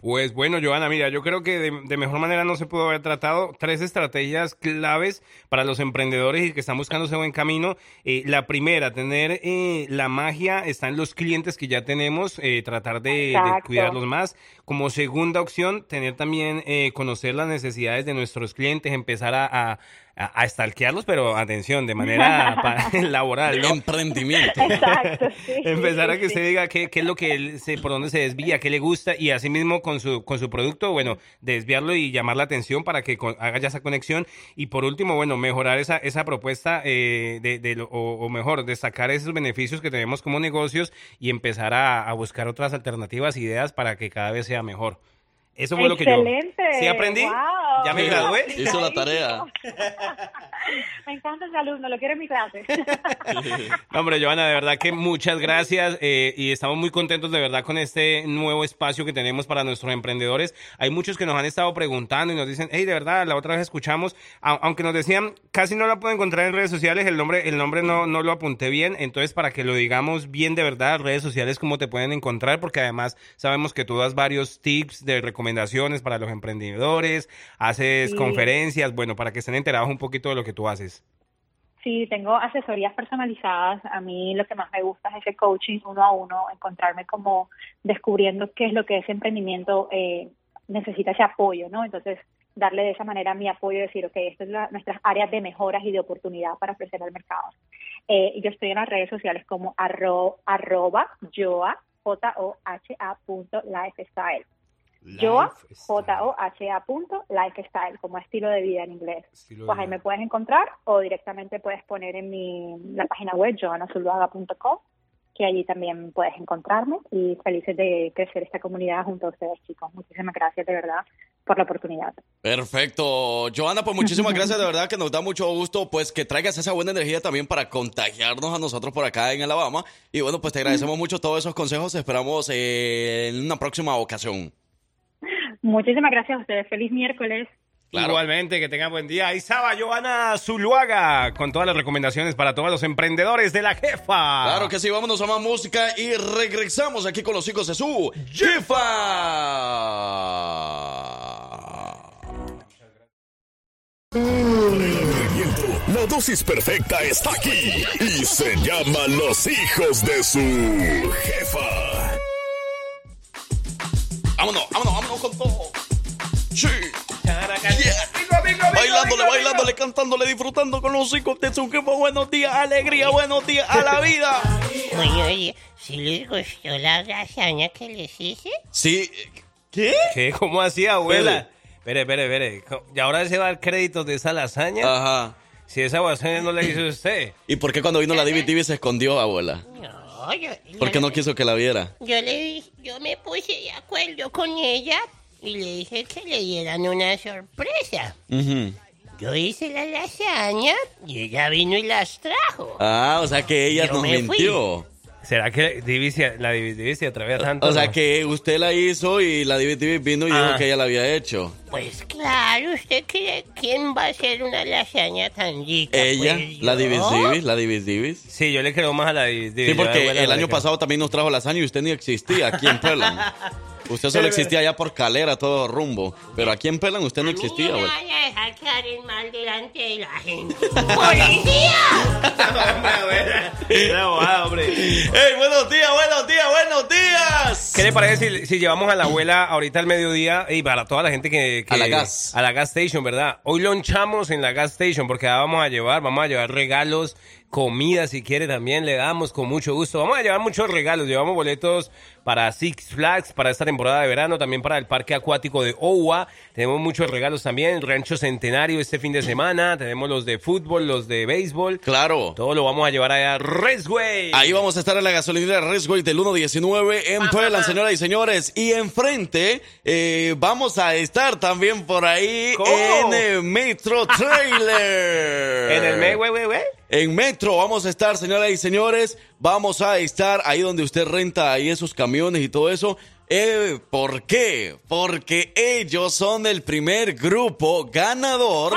Pues bueno, Joana, mira, yo creo que de, de mejor manera no se pudo haber tratado tres estrategias claves para los emprendedores y que están buscando ese buen camino. Eh, la primera, tener eh, la magia está en los clientes que ya tenemos, eh, tratar de, cuidarlos más. Como segunda opción, tener también, eh, conocer las necesidades de nuestros clientes, empezar a, a, a- a stalkearlos, pero atención, de manera laboral, ¿no? Emprendimiento. Exacto, sí. Empezar a que sí, usted diga qué, qué es lo que él se, por dónde se desvía, qué le gusta y así mismo con su, con su producto, bueno, desviarlo y llamar la atención para que con- haga ya esa conexión. Y por último, bueno, mejorar esa, esa propuesta eh, de, de lo- o, o mejor, destacar esos beneficios que tenemos como negocios y empezar a, a buscar otras alternativas, ideas para que cada vez sea mejor. Eso fue lo que yo... Excelente. ¿Sí aprendí? Wow. ¿Ya me gradué? Hizo la tarea. Me encanta ese alumno, lo quiero en mi clase. No, hombre, Joana, de verdad que muchas gracias eh, y estamos muy contentos de verdad con este nuevo espacio que tenemos para nuestros emprendedores. Hay muchos que nos han estado preguntando y nos dicen, hey, de verdad, la otra vez escuchamos, a- aunque nos decían, casi no la puedo encontrar en redes sociales, el nombre, el nombre no, no lo apunté bien, entonces para que lo digamos bien de verdad, redes sociales, cómo te pueden encontrar, porque además sabemos que tú das varios tips de recomendaciones para los emprendedores, haces Sí. conferencias, bueno, para que estén enterados un poquito de lo que tú haces. Sí, tengo asesorías personalizadas. A mí lo que más me gusta es ese coaching uno a uno, encontrarme como descubriendo qué es lo que ese emprendimiento eh, necesita ese apoyo, ¿no? Entonces, darle de esa manera mi apoyo y decir, ok, estas son nuestras áreas de mejoras y de oportunidad para ofrecer al mercado. Eh, yo estoy en las redes sociales como arro, arroba joa, J-O-H-A punto lifestyle. Joa, J-O-H-A punto lifestyle, como estilo de vida en inglés. Estilo Pues ahí vida. me puedes encontrar o directamente puedes poner en mi la página web joanazuluaga.com que allí también puedes encontrarme y felices de crecer esta comunidad junto a ustedes, chicos. Muchísimas gracias de verdad por la oportunidad. Perfecto. Joana, pues muchísimas gracias, de verdad que nos da mucho gusto pues que traigas esa buena energía también para contagiarnos a nosotros por acá en Alabama. Y bueno, pues te agradecemos mucho todos esos consejos, esperamos eh, en una próxima ocasión. Muchísimas gracias a ustedes. Feliz miércoles. Igualmente, que tengan buen día. Ahí estaba Joana Zuluaga con todas las recomendaciones para todos los emprendedores de la jefa. Claro que sí, vámonos a más música y regresamos aquí con los hijos de su jefa. La dosis perfecta está aquí y se llama Los hijos de su jefa. Vámonos, vámonos, con todo. Sí. Bailándole, bailándole, cantándole, disfrutando con los hijos de su jefa. Buenos días, alegría, buenos días a la vida. Oye, oye, ¿si les gustó la lasaña que les hice? Sí. ¿Qué? ¿Qué? ¿Cómo así, abuela? Espere, espere, espere. ¿Y ahora se va a dar créditos de esa lasaña? Ajá. Si esa lasaña no la hizo usted. ¿Y por qué cuando vino la Divi Divi se escondió, abuela? No, yo, ¿Por qué no quiso que la viera? yo le di- yo me puse de acuerdo con ella y le dije que le dieran una sorpresa. Ujú. Yo hice la lasaña y ella vino y las trajo. Ah, o sea que ella Yo nos me fui. mintió. ¿Será que Divi se- la Divi Divi se atreve a tanto? O sea no? que usted la hizo y la Divi Divi vino y dijo Ah. que ella la había hecho. Pues claro, ¿usted cree quién va a hacer una lasaña tan rica? Ella, Pues la yo. Divis Divis, la Divis Divis. Sí, yo le creo más a la Divi Divi. Sí, porque el año pasado también nos trajo lasaña y usted ni existía aquí en Pelan. Usted solo existía allá por Calera, todo rumbo. Pero aquí en Pelan usted no existía, güey. van a dejar quedar en mal delante de la gente. ¡Policía! Hombre. ¡Ey, buenos días, buenos días, buenos días! ¿Qué le parece si, si llevamos a la abuela ahorita al mediodía y para toda la gente que, que- A la gas. a la gas station, verdad? Hoy lonchamos en la gas station porque vamos a llevar, vamos a llevar regalos, comida si quiere también le damos con mucho gusto. Vamos a llevar muchos regalos, llevamos boletos para Six Flags para esta temporada de verano, también para el parque acuático de Owa. Tenemos muchos regalos también, Rancho Centenario este fin de semana, tenemos los de fútbol, los de béisbol. Claro. Todo lo vamos a llevar allá a Resway. Ahí vamos a estar en la gasolinera Resway del 119 en Pelan, señoras y señores. Y enfrente eh, vamos a estar también por ahí ¿Cómo? en el Metro Trailer. En el me, güey, güey, güey. En Metro vamos a estar, señoras y señores. Vamos a estar ahí donde usted renta ahí esos camiones y todo eso. Eh, ¿Por qué? Porque ellos son el primer grupo ganador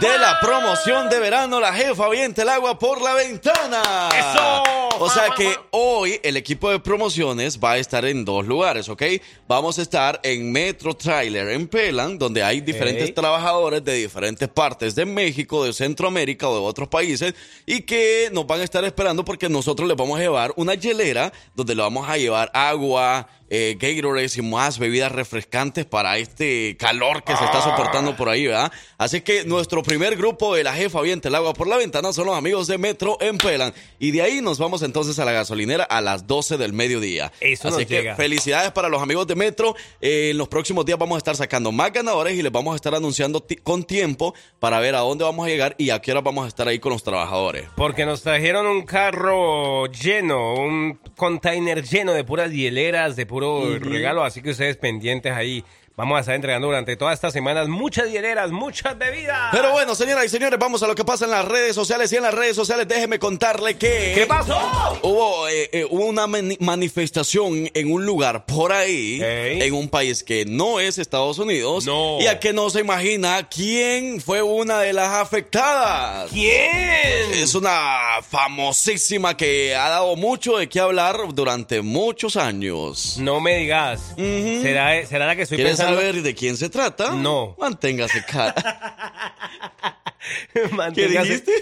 de la promoción de verano La Jefa Avienta el Agua por la Ventana. ¡Eso! O sea que hoy el equipo de promociones va a estar en dos lugares, ¿ok? Vamos a estar en Metro Trailer en Pelan, donde hay diferentes trabajadores de diferentes partes de México, de Centroamérica o de otros países y que nos van a estar esperando porque nosotros les vamos a llevar una hielera donde le vamos a llevar agua, eh, Gatorades y más bebidas refrescantes para este calor que se está soportando por ahí, ¿verdad? Así que nuestro primer grupo de la jefa avienta el agua por la ventana son los amigos de Metro en Pelan. Y de ahí nos vamos entonces a la gasolinera a las 12 del mediodía. Eso Así nos que llega. felicidades para los amigos de Metro. Eh, en los próximos días vamos a estar sacando más ganadores y les vamos a estar anunciando con tiempo para ver a dónde vamos a llegar y a qué hora vamos a estar ahí con los trabajadores. Porque nos trajeron un carro lleno, un container lleno de puras hieleras, de puro regalo, así que ustedes pendientes ahí. Vamos a estar entregando durante todas estas semanas muchas hieleras, muchas bebidas. Pero bueno, señoras y señores, vamos a lo que pasa en las redes sociales. Y en las redes sociales, déjeme contarle que. ¿Qué pasó? Hubo, eh, eh, hubo una mani- manifestación en un lugar por ahí, en un país que no es Estados Unidos. No. Y a que no se imagina quién fue una de las afectadas. ¿Quién? Es una famosísima que ha dado mucho de qué hablar durante muchos años. No me digas. ¿Será, ¿Será la que estoy ¿Quieres pensando? Saber de quién se trata? No. Manténgase cara. ¿Qué Manténgase- dijiste?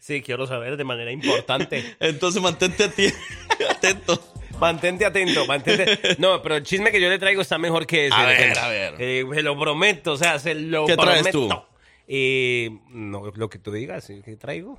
Sí, quiero saber de manera importante. Entonces mantente atento. Mantente atento, mantente. No, pero el chisme que yo le traigo está mejor que ese. A ver, a ver. Eh, se lo prometo, o sea, se lo ¿Qué traes prometo. tú? Eh, no, lo que tú digas, ¿qué traigo?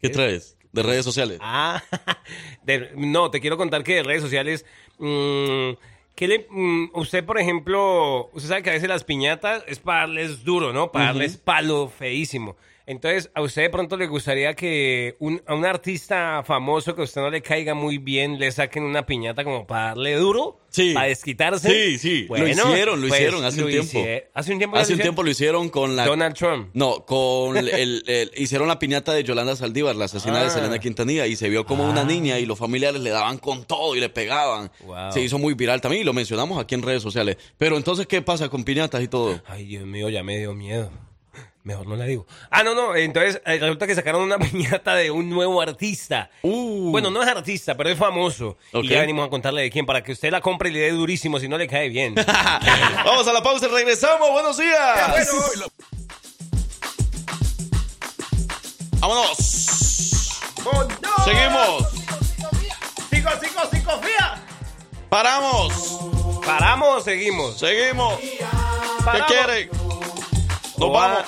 ¿Qué traes? De redes sociales. Ah, de- no, te quiero contar que de redes sociales. mm, ¿qué le, mm, usted, por ejemplo, usted sabe que a veces las piñatas es para darles duro, ¿no? Para darles palo feísimo. Entonces, ¿a usted de pronto le gustaría que un- a un artista famoso que a usted no le caiga muy bien le saquen una piñata como para darle duro? Sí. ¿Para desquitarse? Sí, sí. Bueno, lo hicieron, lo pues, hicieron hace lo un tiempo. ¿Hace un tiempo? Hace lo un hicieron? tiempo lo hicieron con la. Donald Trump. No, con el, el- hicieron la piñata de Yolanda Saldívar, la asesina de Ah. Selena Quintanilla, y se vio como una niña y los familiares le daban con todo y le pegaban. Wow. Se hizo muy viral también y lo mencionamos aquí en redes sociales. Pero entonces, ¿qué pasa con piñatas y todo? Ay, Dios mío, ya me dio miedo. Mejor no la digo. Ah, no, no. Entonces eh, resulta que sacaron una piñata de un nuevo artista. Bueno, no es artista, pero es famoso. Uh. Y ya venimos a contarle de quién para que usted la compre y le dé durísimo si no le cae bien. Vamos a la pausa y regresamos. Buenos días. Vámonos. Seguimos. ¡Sigo, sigo, sigo, fía! Paramos. ¿Paramos seguimos? Seguimos. ¿Qué quieren? Nos vamos.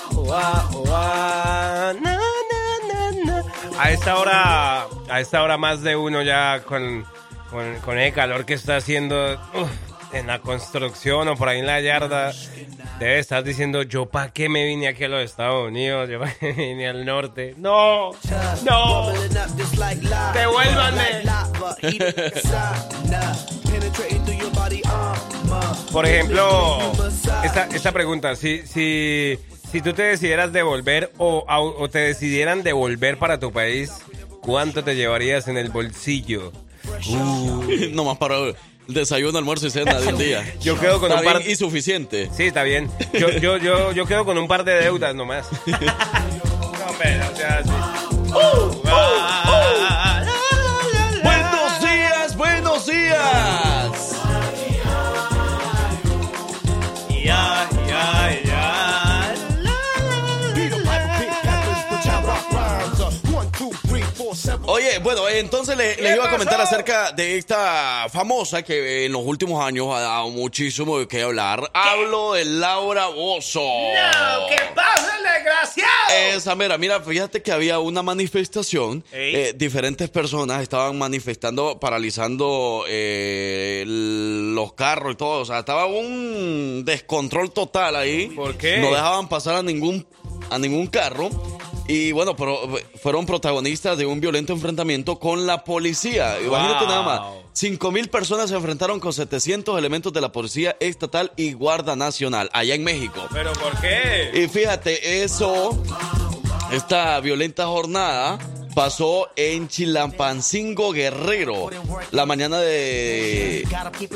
A esta hora, a esta hora más de uno ya con, con, con el calor que está haciendo uf, en la construcción o por ahí en la yarda, debe estar diciendo, yo para qué me vine aquí a los Estados Unidos, yo para qué me vine al norte. No, no, devuélvanme. Por ejemplo, esta, esta pregunta, si, si, si tú te decidieras devolver o, o te decidieran devolver para tu país, ¿cuánto te llevarías en el bolsillo? No más para desayuno, almuerzo y cena de un día. Yo quedo con Está un par bien y suficiente. Sí, está bien. Yo, yo, yo, yo quedo con un par de deudas nomás. No, hombre, no seas así. Buenos días, buenos días. Oye, bueno, eh, entonces le, le iba a comentar acerca de esta famosa que en los últimos años ha dado muchísimo de qué hablar. Hablo de Laura Bozo. No, ¿qué pasa, desgraciado? Esa, mira, mira, fíjate que había una manifestación. Eh, diferentes personas estaban manifestando, paralizando eh, los carros y todo. O sea, estaba un descontrol total ahí. ¿Por qué? No dejaban pasar a ningún, a ningún carro. Y bueno, pero fueron protagonistas de un violento enfrentamiento con la policía. Imagínate Wow. nada más. 5 mil personas se enfrentaron con 700 elementos de la Policía Estatal y Guardia Nacional, allá en México. ¿Pero por qué? Y fíjate, eso, esta violenta jornada pasó en Chilampancingo Guerrero. La mañana de,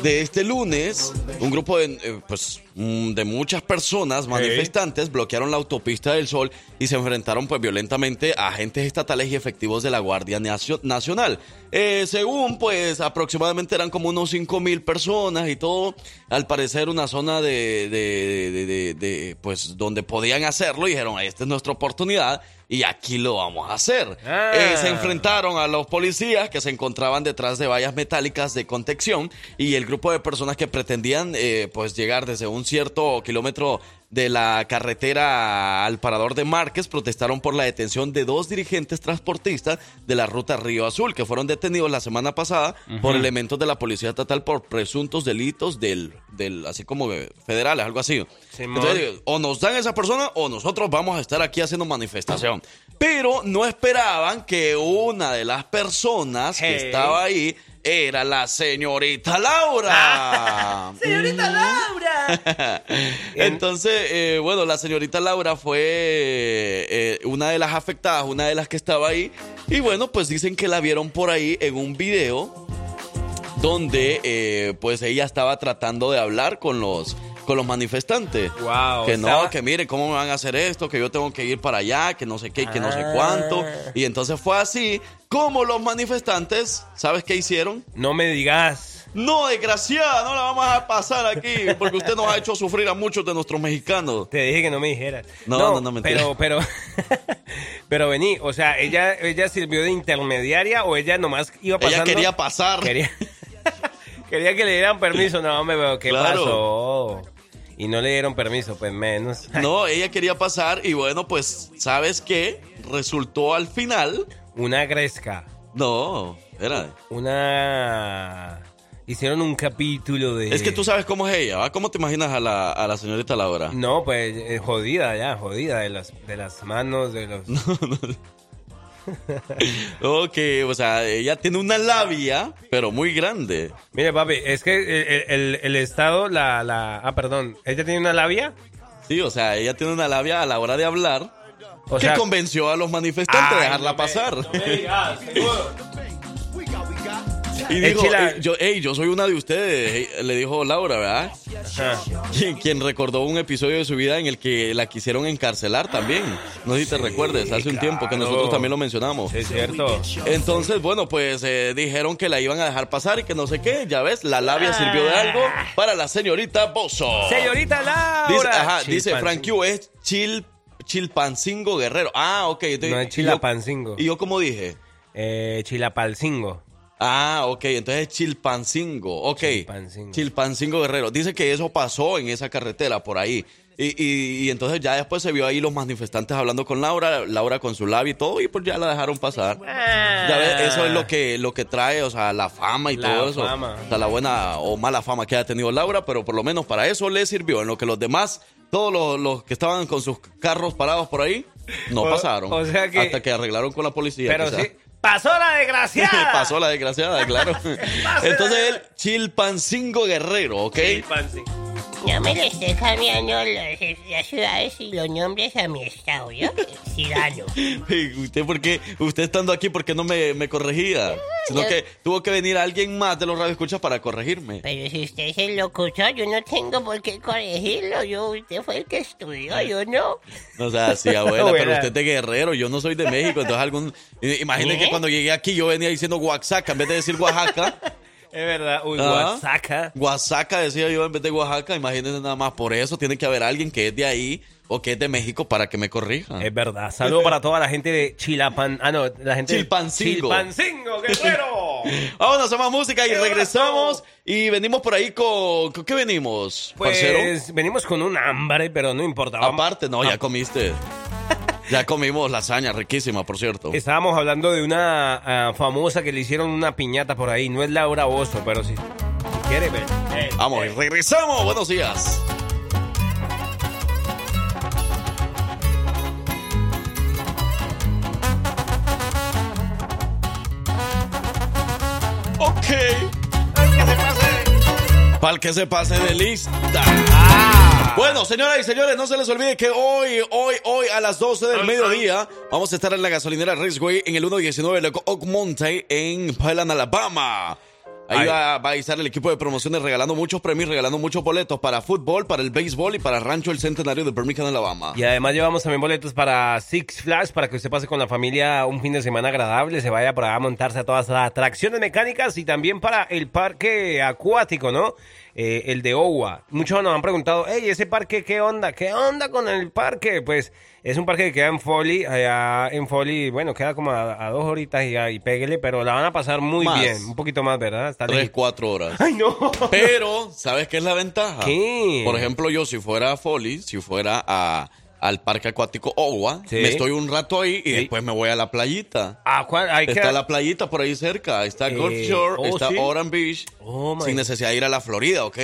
de este lunes, un grupo de, eh, pues, mm, de muchas personas manifestantes bloquearon la autopista del Sol y se enfrentaron pues violentamente a agentes estatales y efectivos de la Guardia Nacio- Nacional. Eh, según pues aproximadamente eran como unos 5 mil personas y todo, al parecer una zona de, de- de- de- de, pues donde podían hacerlo y dijeron, esta es nuestra oportunidad y aquí lo vamos a hacer. Ah. Eh, se enfrentaron a los policías que se encontraban detrás de vallas metálicas de contención y el grupo de personas que pretendían eh, pues llegar desde un cierto kilómetro de la carretera al parador de Márquez protestaron por la detención de dos dirigentes transportistas de la ruta Río Azul que fueron detenidos la semana pasada por elementos de la policía estatal por presuntos delitos del, del así como eh, federales, algo así. Entonces, o nos dan esa persona o nosotros vamos a estar aquí haciendo manifestación. Pero no esperaban que una de las personas que estaba ahí era la señorita Laura. ¡Señorita Laura! Entonces, eh, bueno, la señorita Laura fue eh, una de las afectadas, una de las que estaba ahí. Y bueno, pues dicen que la vieron por ahí en un video donde eh, pues ella estaba tratando de hablar con los con los manifestantes. Wow, que no, que miren cómo me van a hacer esto, que yo tengo que ir para allá, que no sé qué, que no sé cuánto. Ah. Y entonces fue así como los manifestantes, ¿sabes qué hicieron? No me digas. No, desgraciada, no la vamos a pasar aquí, porque usted nos ha hecho sufrir a muchos de nuestros mexicanos. Te dije que no me dijeras. No, no, no, mentira. Pero, pero, pero vení, o sea, ella, ella sirvió de intermediaria o ella nomás iba Ella pasando. quería pasar. Quería, quería que le dieran permiso. No, me veo, ¿qué Claro. pasó? Y no le dieron permiso, pues menos. No, ella quería pasar y bueno, pues, ¿sabes qué? Resultó al final. Una gresca. No, era. Una. Hicieron un capítulo de. Es que tú sabes cómo es ella, ¿va? ¿Cómo te imaginas a la, a la señorita Laura? No, pues eh, jodida ya, jodida de las, de las manos, de los. Ok, o sea, ella tiene una labia, pero muy grande. Mire, papi, es que el, el- el Estado, la, la. Ah, perdón. ¿Ella tiene una labia? Sí, o sea, ella tiene una labia a la hora de hablar O que sea- convenció a los manifestantes Ay, dejarla no me- pasar. no me digas, seguro. Y dijo, Échela. "Ey, yo, "Ey, yo soy una de ustedes, ey", le dijo Laura, ¿verdad? Quien, quien recordó un episodio de su vida en el que la quisieron encarcelar también. No sé si te recuerdes, hace un tiempo que nosotros también lo mencionamos. Es cierto. Entonces, bueno, pues eh, dijeron que la iban a dejar pasar y que no sé qué. Ya ves, la labia sirvió de algo para la señorita Bozo. Señorita Laura. Dice, ajá, dice. Frank Q es Chil, Chilpancingo Guerrero. Ah, ok. entonces- No es Chilapancingo. ¿Y yo cómo dije? Eh, Chilapalcingo. Ah, ok, entonces es Chilpancingo. Ok. Chilpancingo. Guerrero. Dice que eso pasó en esa carretera por ahí. Y, y- y entonces ya después se vio ahí los manifestantes hablando con Laura, Laura con su labio y todo, y pues ya la dejaron pasar. Ya ves, eso es lo que, lo que trae, o sea, la fama y La todo eso. fama. O sea, la buena o mala fama que ha tenido Laura, pero por lo menos para eso le sirvió. En lo que los demás, todos los, los que estaban con sus carros parados por ahí, no O- pasaron. o sea que- Hasta que arreglaron con la policía. Pero sí. ¡Pasó la desgraciada! Pasó la desgraciada, claro. Entonces él, Chilpancingo Guerrero, ¿ok? No me le esté cambiando las, las ciudades y los nombres a mi estado, ¿yo? Cirano. ¿Usted por qué? Usted estando aquí, ¿por qué no me, me corregía? Sino yo- que tuvo que venir alguien más de los radioescuchas para corregirme. Pero si usted es el locutor, yo no tengo por qué corregirlo. Yo, usted fue el que estudió, yo no. O sea, sí, abuela, pero usted es de Guerrero, yo no soy de México, entonces algún... Imagínese que cuando llegué aquí yo venía diciendo Oaxaca en vez de decir Oaxaca. Es verdad, uy, Ah, Oaxaca. Oaxaca decía yo en vez de Oaxaca, imagínense nada más. Por eso tiene que haber alguien que es de ahí o que es de México para que me corrija. Es verdad. Saludos para toda la gente de Chilapan. Ah, no, la gente Chilpancingo. de Chilpancingo, guerrero. Vámonos a más música y regresamos. Y venimos por ahí con. ¿Con qué venimos, parcero? Pues venimos con un hambre, pero no importa. Aparte, no, ya comiste. Ya comimos lasaña riquísima, por cierto. Estábamos hablando de una ah, famosa que le hicieron una piñata por ahí. No es Laura Bozo, pero sí. Si quiere ver. Eh, Vamos, y eh. regresamos. Buenos días. Ok. Para el que se pase de lista. Bueno, señoras y señores, no se les olvide que hoy, hoy, hoy a las 12 del mediodía vamos a estar en la gasolinera Raceway en el 119 de Oak Mountain en Pearland, Alabama. Ahí va, va a estar el equipo de promociones regalando muchos premios, regalando muchos boletos para fútbol, para el béisbol y para Rancho El Centenario de Birmingham, Alabama. Y además llevamos también boletos para Six Flags para que usted pase con la familia un fin de semana agradable, se vaya por allá a montarse a todas las atracciones mecánicas y también para el parque acuático, ¿no? Eh, el de Owa. Muchos nos han preguntado, hey, ese parque, ¿qué onda? ¿Qué onda con el parque? Pues es un parque que queda en Foley, allá en Foley, bueno, queda como a, a dos horitas y, péguele, pero la van a pasar muy Más. bien, un poquito más, ¿verdad? Está Tres, cuatro horas. Ay, no. Pero, ¿sabes qué es la ventaja? ¿Qué? Por ejemplo, yo si fuera a Foley, si fuera a, al parque acuático Owa, Sí. me estoy un rato ahí y después me voy a la playita. ¿A cuál? Hay que- Está la playita por ahí cerca, está Eh, Gulf Shore, oh, está sí. Orange Beach, Oh, my sin necesidad de ir a la Florida, ¿ok?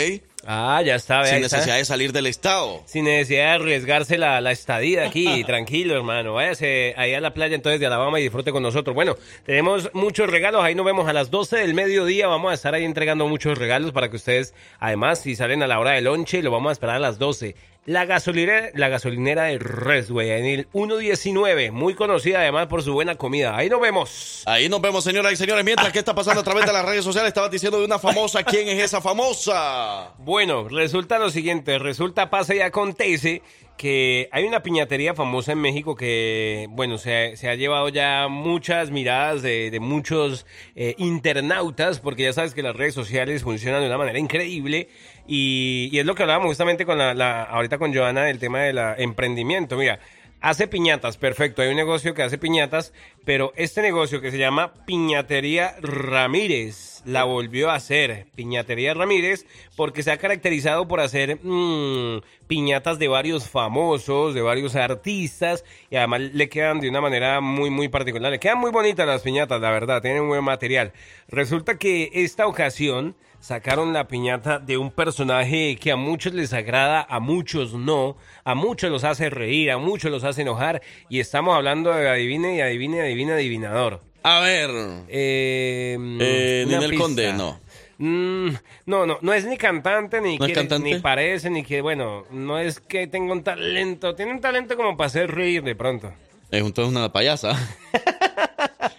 Ah, ya está. sin está. necesidad de salir del estado. Sin necesidad de arriesgarse la, la estadía aquí, tranquilo, hermano. Váyase ahí a la playa entonces de Alabama y disfrute con nosotros. Bueno, tenemos muchos regalos. Ahí nos vemos a las 12 del mediodía. Vamos a estar ahí entregando muchos regalos para que ustedes, además, si salen a la hora del lonche, lo vamos a esperar a las 12. La gasolinera, la gasolinera de Resway en el 119, muy conocida además por su buena comida. Ahí nos vemos. Ahí nos vemos, señoras y señores. Mientras, ¿qué está pasando a través de las redes sociales? Estabas diciendo de una famosa. ¿Quién es esa famosa? Bueno, resulta lo siguiente, resulta, pasa y acontece que hay una piñatería famosa en México que, bueno, se, se ha llevado ya muchas miradas de, de muchos eh, internautas, porque ya sabes que las redes sociales funcionan de una manera increíble y, y es lo que hablábamos justamente con la, la- ahorita con Joana del tema del emprendimiento. Mira, hace piñatas, perfecto, hay un negocio que hace piñatas, pero este negocio que se llama Piñatería Ramírez la volvió a hacer, Piñatería Ramírez, porque se ha caracterizado por hacer mm, piñatas de varios famosos, de varios artistas, y además le quedan de una manera muy, muy particular. Le quedan muy bonitas las piñatas, la verdad, tienen buen material. Resulta que esta ocasión sacaron la piñata de un personaje que a muchos les agrada, a muchos no, a muchos los hace reír, a muchos los hace enojar, y estamos hablando de adivine y adivine, adivine, adivinador. A ver. Eh, Eh, Ninel pista. Conde, no. Mm, no, no, no es ni cantante, ni, ¿No es quiere- cantante? ni parece, ni que, bueno, no es que tenga un talento, tiene un talento como para hacer reír de pronto. Es entonces una payasa.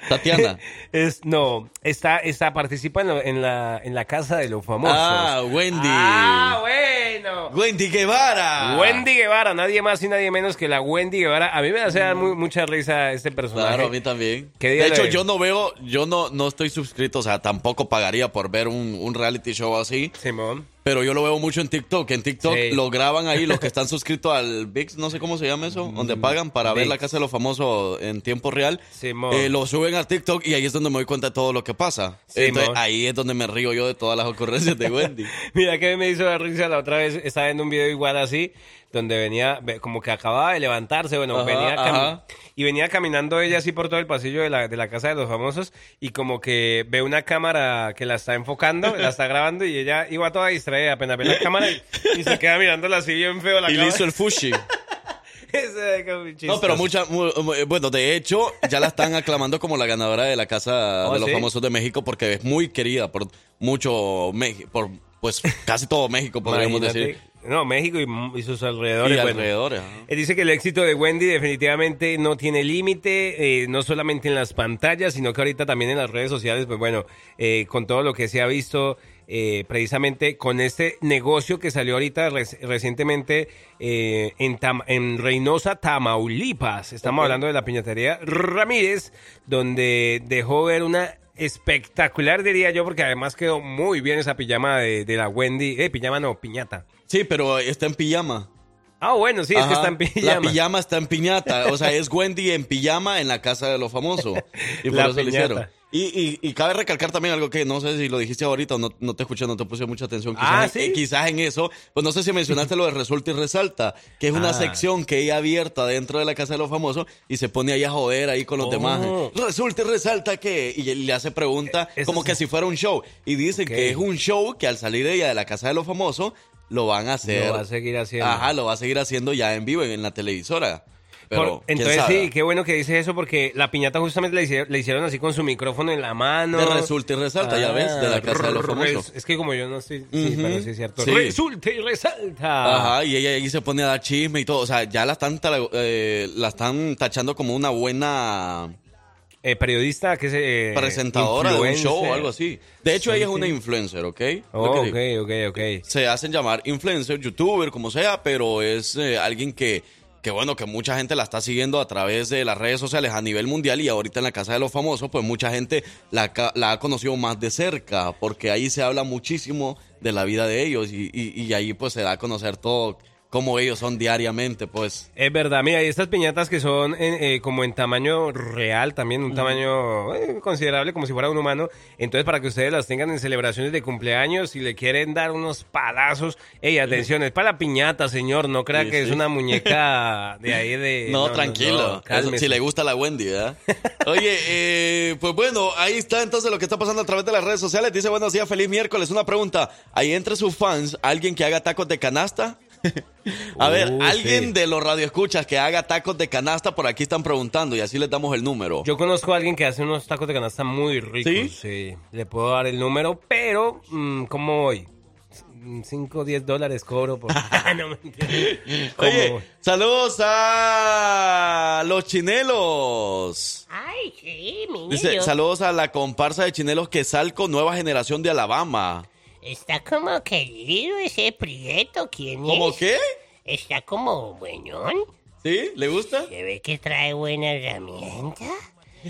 Tatiana. Es, no, está, está, participa en, la, en la casa de los famosos. Ah, Wendy. Ah, bueno. Wendy Guevara. Wendy Guevara, nadie más y nadie menos que la Wendy Guevara. A mí me hace dar muy- mucha risa este personaje. Claro, a mí también. ¿Qué De hecho, yo no veo, yo no, no estoy suscrito, o sea, tampoco pagaría por ver un, un reality show así. Simón. Pero yo lo veo mucho en TikTok. En TikTok Sí. lo graban ahí los que están suscritos al VIX, no sé cómo se llama eso, donde pagan para ver la casa de los famosos en tiempo real. Simón. Eh, lo suben a TikTok y ahí es donde me doy cuenta de todo lo que pasa. Entonces ahí es donde me río yo de todas las ocurrencias de Wendy. Mira que me hizo dar risa la otra vez, estaba viendo un video igual así, donde venía, ve- como que acababa de levantarse, bueno, Ajá, venía ajá. y venía caminando ella así por todo el pasillo de la, de la casa de los famosos y como que ve una cámara que la está enfocando, la está grabando y ella iba toda distraída, apenas ve la cámara y, y se queda mirándola así bien feo la y le hizo el fushi. No, pero mucha, mu- mu- bueno, de hecho, ya la están aclamando como la ganadora de la Casa ¿Oh, de los sí? Famosos de México porque es muy querida por mucho México, por pues casi todo México, podríamos decir. No, México y, y sus alrededores. Y bueno. alrededores. Él dice que el éxito de Wendy definitivamente no tiene límite, eh, no solamente en las pantallas, sino que ahorita también en las redes sociales, pues bueno, eh, con todo lo que se ha visto eh, precisamente con este negocio que salió ahorita rec- recientemente eh, en, en Reynosa, Tamaulipas. Estamos hablando de la piñatería Ramírez, donde dejó ver una espectacular, diría yo, porque además quedó muy bien esa pijama de, de la Wendy. Eh, pijama no, piñata. Sí, pero está en pijama. Ah, bueno, sí, es que está en pijama. La pijama está en piñata. O sea, es Wendy en pijama en la casa de los famosos. Y por La eso lo hicieron. Y, y, y cabe recalcar también algo que no sé si lo dijiste ahorita o no, no te escuché, no te puse mucha atención. Quizás, Ah, ¿sí? eh, quizás en eso, pues no sé si mencionaste lo de Resulta y Resalta, que es una Ah. sección que ella abierta dentro de la casa de los famosos y se pone ahí a joder ahí con los Oh. demás. Resulta y resalta que, y le hace preguntas Eh, como que si fuera un show. Y dicen que es un show que al salir ella de la casa de los famosos, lo van a hacer. Lo va a seguir haciendo. Ajá, lo va a seguir haciendo ya en vivo en la televisora. Pero, Por- ¿quién entonces sí, qué bueno que dices eso porque la piñata justamente le hicieron, le hicieron así con su micrófono en la mano. De resulta y resalta, ya ves, de la casa de los famosos. Es que como yo no estoy, sí, Ujú, pero sí es cierto. sí. Resulta y resalta. Ajá, y ella ahí se pone a dar chisme y todo. O sea, ya la están, eh, la están tachando como una buena eh, periodista, que es eh, presentadora de un show o algo así. De hecho, ella es una influencer, ¿ok? Oh, ok, ok, ok. Se hacen llamar influencer, youtuber, como sea, pero es eh, alguien que, que, bueno, que mucha gente la está siguiendo a través de las redes sociales a nivel mundial y ahorita en la Casa de los Famosos, pues mucha gente la, ha conocido más de cerca, porque ahí se habla muchísimo de la vida de ellos y, y ahí pues se da a conocer todo cómo ellos son diariamente, pues. Es verdad, mira, y estas piñatas que son en, eh, como en tamaño real, también un tamaño eh, considerable, como si fuera un humano. Entonces, para que ustedes las tengan en celebraciones de cumpleaños, si le quieren dar unos palazos, ey, atención, es para la piñata, señor, no crea Sí, que es una muñeca de ahí de... No, tranquilo. no, si le gusta la Wendy, ¿verdad? Oye, eh, pues bueno, ahí está entonces lo que está pasando a través de las redes sociales. Dice, buenos días, feliz miércoles. Una pregunta. ¿Hay entre sus fans alguien que haga tacos de canasta? a ver, Uh, alguien sí. de los radioescuchas que haga tacos de canasta, por aquí están preguntando y así les damos el número. Yo conozco a alguien que hace unos tacos de canasta muy ricos. ¿Sí? Le puedo dar el número, pero mm, ¿cómo voy? 5 o 10 dólares cobro por... no. ¿Cómo Oye, saludos a los chinelos. Ay, sí, mi Dice, niño. saludos a la comparsa de chinelos que salco, nueva generación de Alabama. Está como querido ese prieto, ¿quién es? ¿Cómo qué? Está como buenón. ¿Sí? ¿Le gusta? Se ve que trae buena herramienta.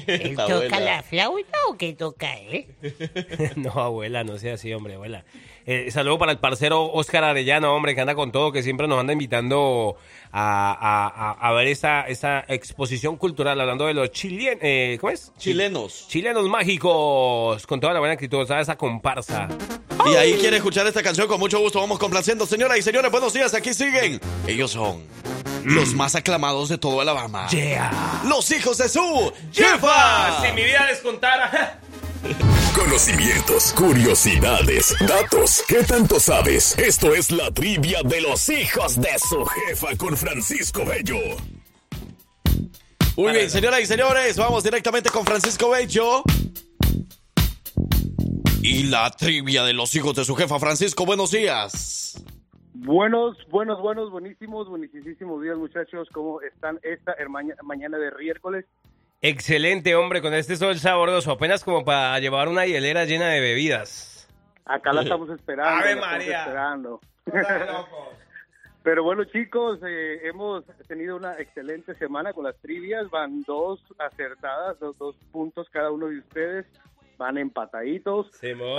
¿Él toca abuela. la flauta o qué toca él? No, abuela, no sea así, hombre, abuela. Eh, saludo para el parcero Oscar Arellano, hombre, que anda con todo, que siempre nos anda invitando a, a- a- a ver esta, esta exposición cultural, hablando de los chilenos. ¿Cómo es? Chilenos. Chilenos mágicos, con toda la buena actitud, ¿sabes? Esa comparsa. Y ahí quiere escuchar esta canción con mucho gusto. Vamos complaciendo. Señoras y señores, buenos días. Aquí siguen. Ellos son los más aclamados de todo Alabama. Yeah. Los hijos de su ¡Jefa! jefa. Si mi vida les contara. Conocimientos, curiosidades, datos. ¿Qué tanto sabes? Esto es la trivia de los hijos de su jefa con Francisco Bello. Muy bien, señoras y señores, vamos directamente con Francisco Bello. Y la trivia de los hijos de su jefa. Francisco, buenos días. Buenos, buenos, buenos, buenísimos, buenísimos días, muchachos. ¿Cómo están esta mañana de miércoles? Excelente, hombre, con este sol sabroso, apenas como para llevar una hielera llena de bebidas. Acá la estamos esperando. Ave estamos María. esperando. Pero bueno, chicos, eh, hemos tenido una excelente semana con las trivias. Van dos acertadas, dos, dos puntos cada uno de ustedes. Van empataditos.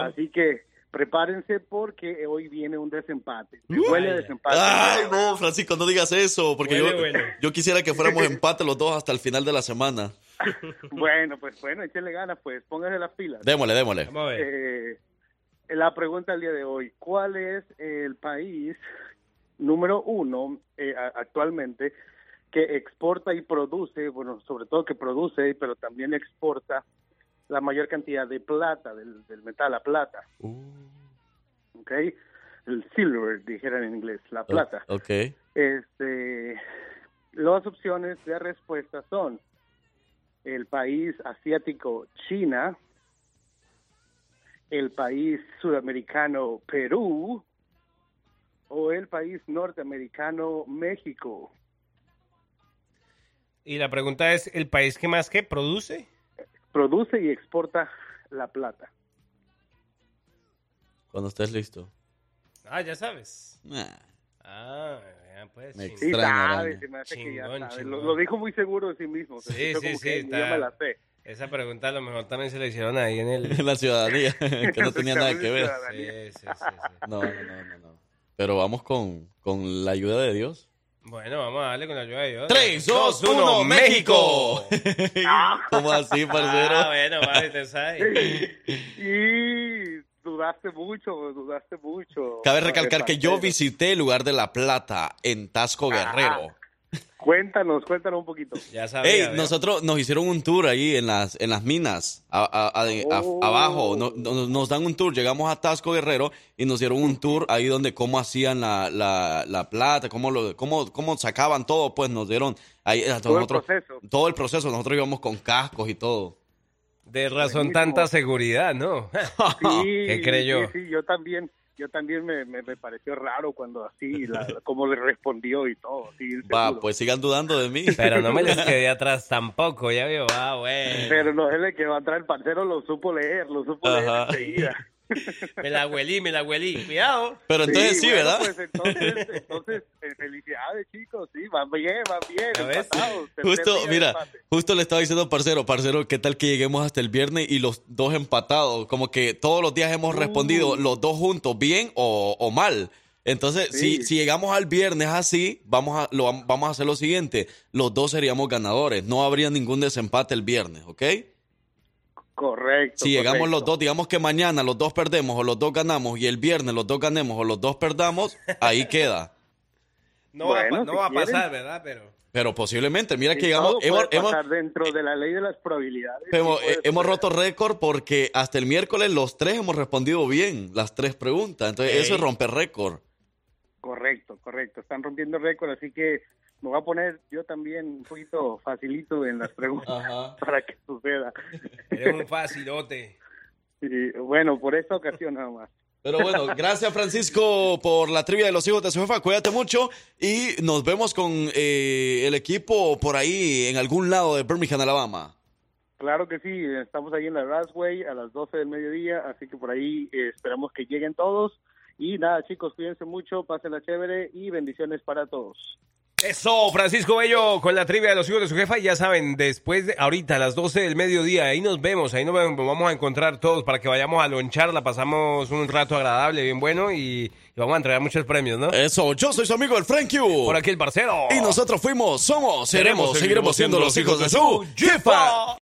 Así que prepárense porque hoy viene un desempate. Me huele a desempate. Ay, no, Francisco, no digas eso, porque Huele yo, yo quisiera que fuéramos empate los dos hasta el final de la semana. Bueno, pues bueno, échenle ganas, pues pónganse las pilas. Démosle, démosle. Eh, la pregunta del día de hoy, ¿cuál es el país número uno eh, actualmente que exporta y produce, bueno, sobre todo que produce, pero también exporta la mayor cantidad de plata, del, del metal, la plata? ¿Ok? El silver, dijeran en inglés, la plata. Ok. Este, las opciones de respuesta son el país asiático China, el país sudamericano Perú o el país norteamericano México. Y la pregunta es, ¿el país que más que produce? Produce y exporta la plata. Cuando estés listo. Ah, ya sabes. Nah. Ah, pues. Me. Sí, me hace que ya Chingón, sabe. chingón. Lo, lo dijo muy seguro de sí mismo. se Sí, sí, sí. que está- Yo me la sé. Esa pregunta a lo mejor también se la hicieron ahí en el... En la ciudadanía, que no tenía nada que ver. Sí, sí, sí, sí. No, no, no, no, no. Pero vamos con, con la ayuda de Dios. Bueno, vamos a darle con la ayuda de Dios. 3, 2, 1, México. ¿Cómo así, parcero? Ah, bueno, vale, te sabes. Y dudaste mucho, dudaste mucho. Cabe recalcar que yo visité el lugar de La Plata en Tasco Guerrero. Cuéntanos, cuéntanos un poquito. Ya Ey, nosotros nos hicieron un tour ahí en las, en las minas, a- a- a- a- Oh. abajo. No- no- nos dan un tour. Llegamos a Tasco Guerrero y nos dieron un tour ahí donde cómo hacían la, la, la plata, cómo, lo, cómo, cómo sacaban todo. Pues nos dieron ahí a Todo el proceso. todo el proceso. Nosotros íbamos con cascos y todo. De razón tanta seguridad, ¿no? Sí, ¿Qué creyó? Sí, sí, yo también. Yo también me, me, me pareció raro cuando así, la, cómo le respondió y todo. Sí, Va, pues sigan dudando de mí. Pero no me les quedé atrás tampoco, ya veo. Ah, bueno. Pero no es el que va a entrar el parcero, lo supo leer, lo supo Ajá. leer enseguida. Me la huelí, me la huelí. Cuidado. Pero entonces sí, bueno, ¿verdad? Pues entonces, entonces eh, felicidades chicos, sí, van bien, van bien, empatados, Justo, mira, empate. justo le estaba diciendo parcero, parcero, ¿qué tal que lleguemos hasta el viernes y los dos empatados? Como que todos los días hemos respondido los dos juntos, bien o, o mal. Entonces, si, Sí. si llegamos al viernes así, vamos a, lo, vam- vamos a hacer lo siguiente. Los dos seríamos ganadores. No habría ningún desempate el viernes, ¿ok? Correcto. Si llegamos correcto. los dos, digamos que mañana los dos perdemos o los dos ganamos y el viernes los dos ganemos o los dos perdamos, ahí queda. No va, a, Bueno, pa- no si va a quieren. pasar, ¿verdad? Pero. Pero posiblemente, mira que llegamos, todo hemos, hemos- pasar dentro de la ley de las probabilidades. hemos, eh, hemos roto récord porque hasta el miércoles los tres hemos respondido bien las tres preguntas. Entonces, eso es romper récord. Correcto, correcto. Están rompiendo récord, así que me voy a poner yo también un poquito facilito en las preguntas para que suceda. Eres un facilote. Y, bueno, por esta ocasión nada más. Pero bueno, gracias Francisco por la trivia de los hijos de su jefa. Cuídate mucho y nos vemos con eh, el equipo por ahí en algún lado de Birmingham, Alabama. Claro que sí, estamos ahí en la Rasway a las 12 del mediodía, así que por ahí eh, esperamos que lleguen todos. Y nada, chicos, cuídense mucho, pásenla chévere y bendiciones para todos. Eso, Francisco Bello con la trivia de los hijos de su jefa. Y ya saben, después de ahorita a las 12 del mediodía, ahí nos vemos, ahí nos vamos a encontrar todos para que vayamos a lonchar, la pasamos un rato agradable, bien bueno y, vamos a entregar muchos premios, ¿no? Eso, yo soy su amigo el Frank Q. Por aquí el parcero. Y nosotros fuimos, somos, seremos, Seremos, seguiremos siendo los hijos de su jefa.